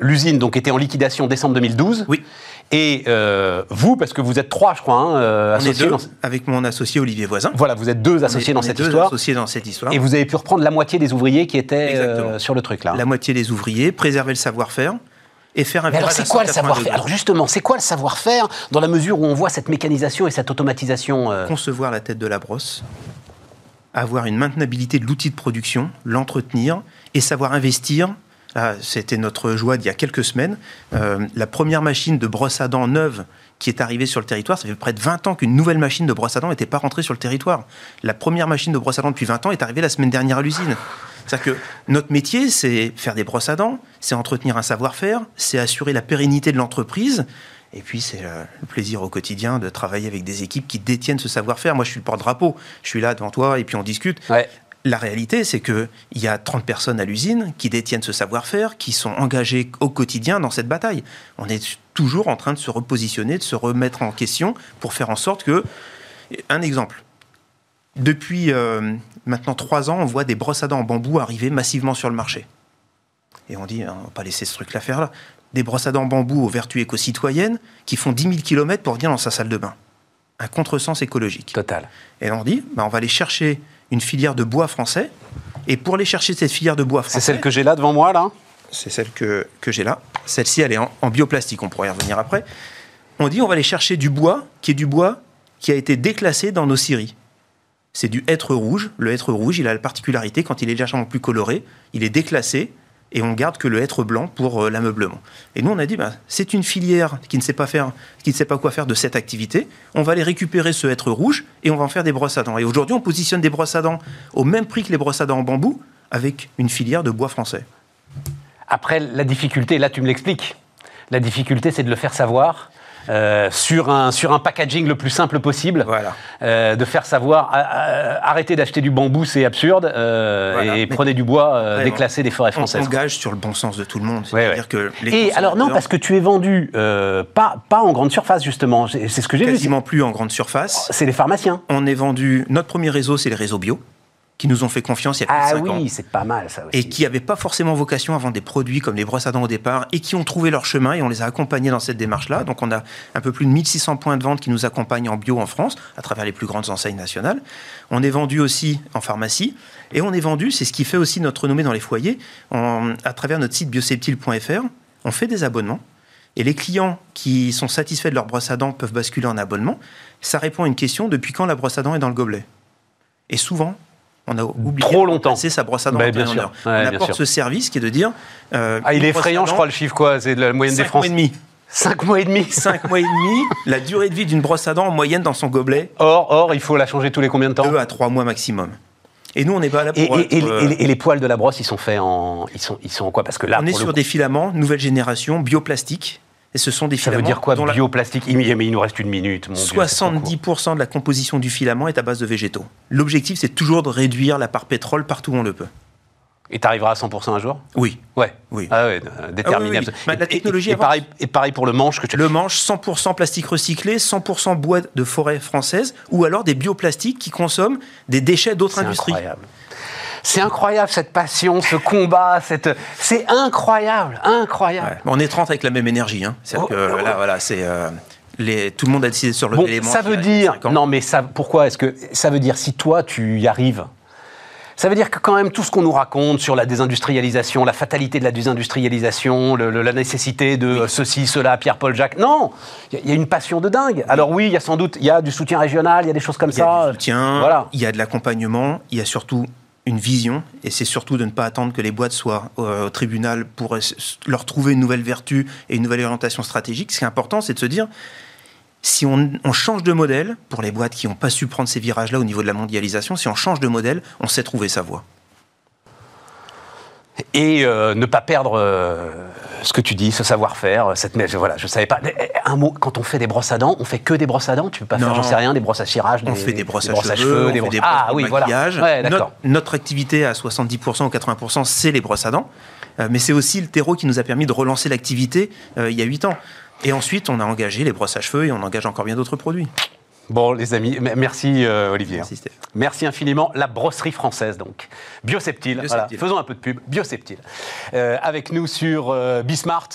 A: l'usine donc était en liquidation décembre 2012.
D: Oui.
A: Et euh, vous, parce que vous êtes trois, je crois, hein,
D: euh, associés. Avec mon associé Olivier Voisin.
A: Voilà, vous êtes deux associés dans cette histoire.
D: associés dans cette histoire.
A: Et vous avez pu reprendre la moitié des ouvriers qui étaient euh, sur le truc là.
D: La moitié des ouvriers, préserver le savoir-faire et faire un
A: Mais alors c'est quoi le savoir-faire? Alors justement, c'est quoi le savoir-faire dans la mesure où on voit cette mécanisation et cette automatisation
D: Concevoir la tête de la brosse, avoir une maintenabilité de l'outil de production, l'entretenir et savoir investir ah, c'était notre joie d'il y a quelques semaines. Euh, la première machine de brosse à dents neuve qui est arrivée sur le territoire, ça fait près de 20 ans qu'une nouvelle machine de brosse à dents n'était pas rentrée sur le territoire. La première machine de brosse à dents depuis 20 ans est arrivée la semaine dernière à l'usine. C'est-à-dire que notre métier, c'est faire des brosses à dents, c'est entretenir un savoir-faire, c'est assurer la pérennité de l'entreprise. Et puis, c'est le plaisir au quotidien de travailler avec des équipes qui détiennent ce savoir-faire. Moi, je suis le porte-drapeau. Je suis là devant toi et puis on discute. La réalité, c'est qu'il y a 30 personnes à l'usine qui détiennent ce savoir-faire, qui sont engagées au quotidien dans cette bataille. On est toujours en train de se repositionner, de se remettre en question pour faire en sorte que... Un exemple. Depuis euh, maintenant trois ans, on voit des brosses à dents en bambou arriver massivement sur le marché. Et on dit, hein, on va pas laisser ce truc-là faire là. Des brosses à dents en bambou aux vertus éco-citoyennes qui font 10 000 km pour venir dans sa salle de bain. Un contresens écologique.
A: Total.
D: Et on dit, bah, on va aller chercher une filière de bois français. Et pour aller chercher cette filière de bois français.
A: C'est celle que j'ai là devant moi, là
D: C'est celle que, que j'ai là. Celle-ci, elle est en, bioplastique, on pourrait y revenir après. On dit on va aller chercher du bois qui est du bois qui a été déclassé dans nos scieries. C'est du hêtre rouge. Le hêtre rouge, il a la particularité, quand il est légèrement plus coloré, il est déclassé et on garde que le hêtre blanc pour euh, l'ameublement. Et nous, on a dit, bah, c'est une filière qui ne sait pas faire, qui ne sait pas quoi faire de cette activité. On va aller récupérer ce hêtre rouge et on va en faire des brosses à dents. Et aujourd'hui, on positionne des brosses à dents au même prix que les brosses à dents en bambou, avec une filière de bois français.
A: Après, la difficulté, là, tu me l'expliques. La difficulté, c'est de le faire savoir euh, sur, un, sur un packaging le plus simple possible.
D: Voilà.
A: Euh, de faire savoir, arrêtez d'acheter du bambou, c'est absurde, euh, et prenez du bois déclassé des forêts françaises.
D: On engage sur le bon sens de tout le monde. C'est-à-dire
A: que et alors non, parce que tu es vendu pas, pas en grande surface, justement. C'est ce que j'ai vu.
D: Quasiment plus en grande surface.
A: C'est les pharmaciens.
D: On est vendu, notre premier réseau, c'est les réseaux bio qui nous ont fait confiance il y a plus
A: ah oui, c'est pas mal ça aussi.
D: Et qui n'avaient pas forcément vocation à vendre des produits comme les brosses à dents au départ et qui ont trouvé leur chemin et on les a accompagnés dans cette démarche-là. Donc on a un peu plus de 1600 points de vente qui nous accompagnent en bio en France à travers les plus grandes enseignes nationales. On est vendu aussi en pharmacie et on est vendu, c'est ce qui fait aussi notre renommée dans les foyers, à travers notre site bioseptile.fr. On fait des abonnements et les clients qui sont satisfaits de leur brosse à dents peuvent basculer en abonnement. Ça répond à une question depuis quand la brosse à dents est dans le gobelet? Et souvent, on a oublié
A: trop longtemps.
D: C'est sa brosse à dents.
A: Ben, bien sûr.
D: on apporte ce service qui est de dire.
A: Euh, ah, il est effrayant, je crois, le chiffre quoi C'est la moyenne des Français.
D: Mois et demi.
A: 5 mois et demi.
D: 5 mois et demi, la durée de vie d'une brosse à dents en moyenne dans son gobelet.
A: Or, or, il faut la changer tous les combien de temps
D: 2 à 3 mois maximum. Et nous, on n'est pas là pour.
A: Et, et, les, poils de la brosse, ils sont faits en. Ils sont, ils sont en quoi? Parce que là.
D: On est sur des filaments, nouvelle génération, bioplastique, Et ce sont des
A: Ça
D: filaments.
A: veut dire quoi
D: la-
A: bioplastique? Il- Mais il nous reste une minute. Mon Dieu, c'est trop court.
D: 70% de la composition du filament est à base de végétaux. L'objectif, c'est toujours de réduire la part pétrole partout où on le peut.
A: Et tu arriveras à 100% un jour?
D: Oui.
A: Ouais.
D: Oui.
A: Ah ouais, euh, déterminé.
D: Ah oui, oui. Bah, la technologie
A: et, et pareil, et pareil pour le manche que tu
D: Le manche, 100% plastique recyclé, 100% bois de forêt française, ou alors des bioplastiques qui consomment des déchets d'autres industries.
A: incroyable. C'est incroyable cette passion, ce combat, cette... c'est incroyable, incroyable.
D: Ouais. On est 30 avec la même énergie. Hein. C'est-à-dire
A: Oh,
D: que
A: oh.
D: là, voilà, c'est euh, les... tout le monde a décidé se relever
A: Bon,
D: manches.
A: ça veut dire, non mais ça, pourquoi est-ce que ça veut dire si toi tu y arrives, ça veut dire que quand même tout ce qu'on nous raconte sur la désindustrialisation, la fatalité de la désindustrialisation, le- le- la nécessité de ceci, cela, Pierre-Paul Jacques, non, il y a- il y, a une passion de dingue. Alors oui, il y a sans doute, il y a du soutien régional, il y a des choses comme
D: Il y a
A: ça.
D: du soutien,
A: Voilà.
D: il y a de l'accompagnement, il y a surtout une vision, et c'est surtout de ne pas attendre que les boîtes soient euh, au tribunal pour leur trouver une nouvelle vertu et une nouvelle orientation stratégique. Ce qui est important, c'est de se dire, si on change de modèle, pour les boîtes qui n'ont pas su prendre ces virages-là au niveau de la mondialisation, si on change de modèle, on sait trouver sa voie.
A: Et euh, ne pas perdre euh, ce que tu dis, ce savoir-faire, cette mais voilà, je savais pas. Un mot, quand on fait des brosses à dents, on fait que des brosses à dents. Tu peux pas faire,
D: Non.
A: j'en sais rien, des brosses à cirage,
D: On
A: des,
D: fait des brosses à
A: brosses
D: cheveux, on
A: des
D: fait
A: brosses-
D: des
A: ah
D: brosses
A: oui,
D: de
A: voilà. Ouais,
D: notre activité à 70% ou 80%, c'est les brosses à dents. Euh, mais c'est aussi le terreau qui nous a permis de relancer l'activité euh, il y a 8 ans. Et ensuite, on a engagé les brosses à cheveux et on engage encore bien d'autres produits.
A: Bon, les amis, merci euh, Olivier.
D: Merci, Steph.
A: Merci infiniment. La brosserie française, donc. Bioseptile.
D: Bioseptile.
A: Voilà. Faisons un peu de pub. Bioseptile. Euh, avec nous sur euh, Bismart.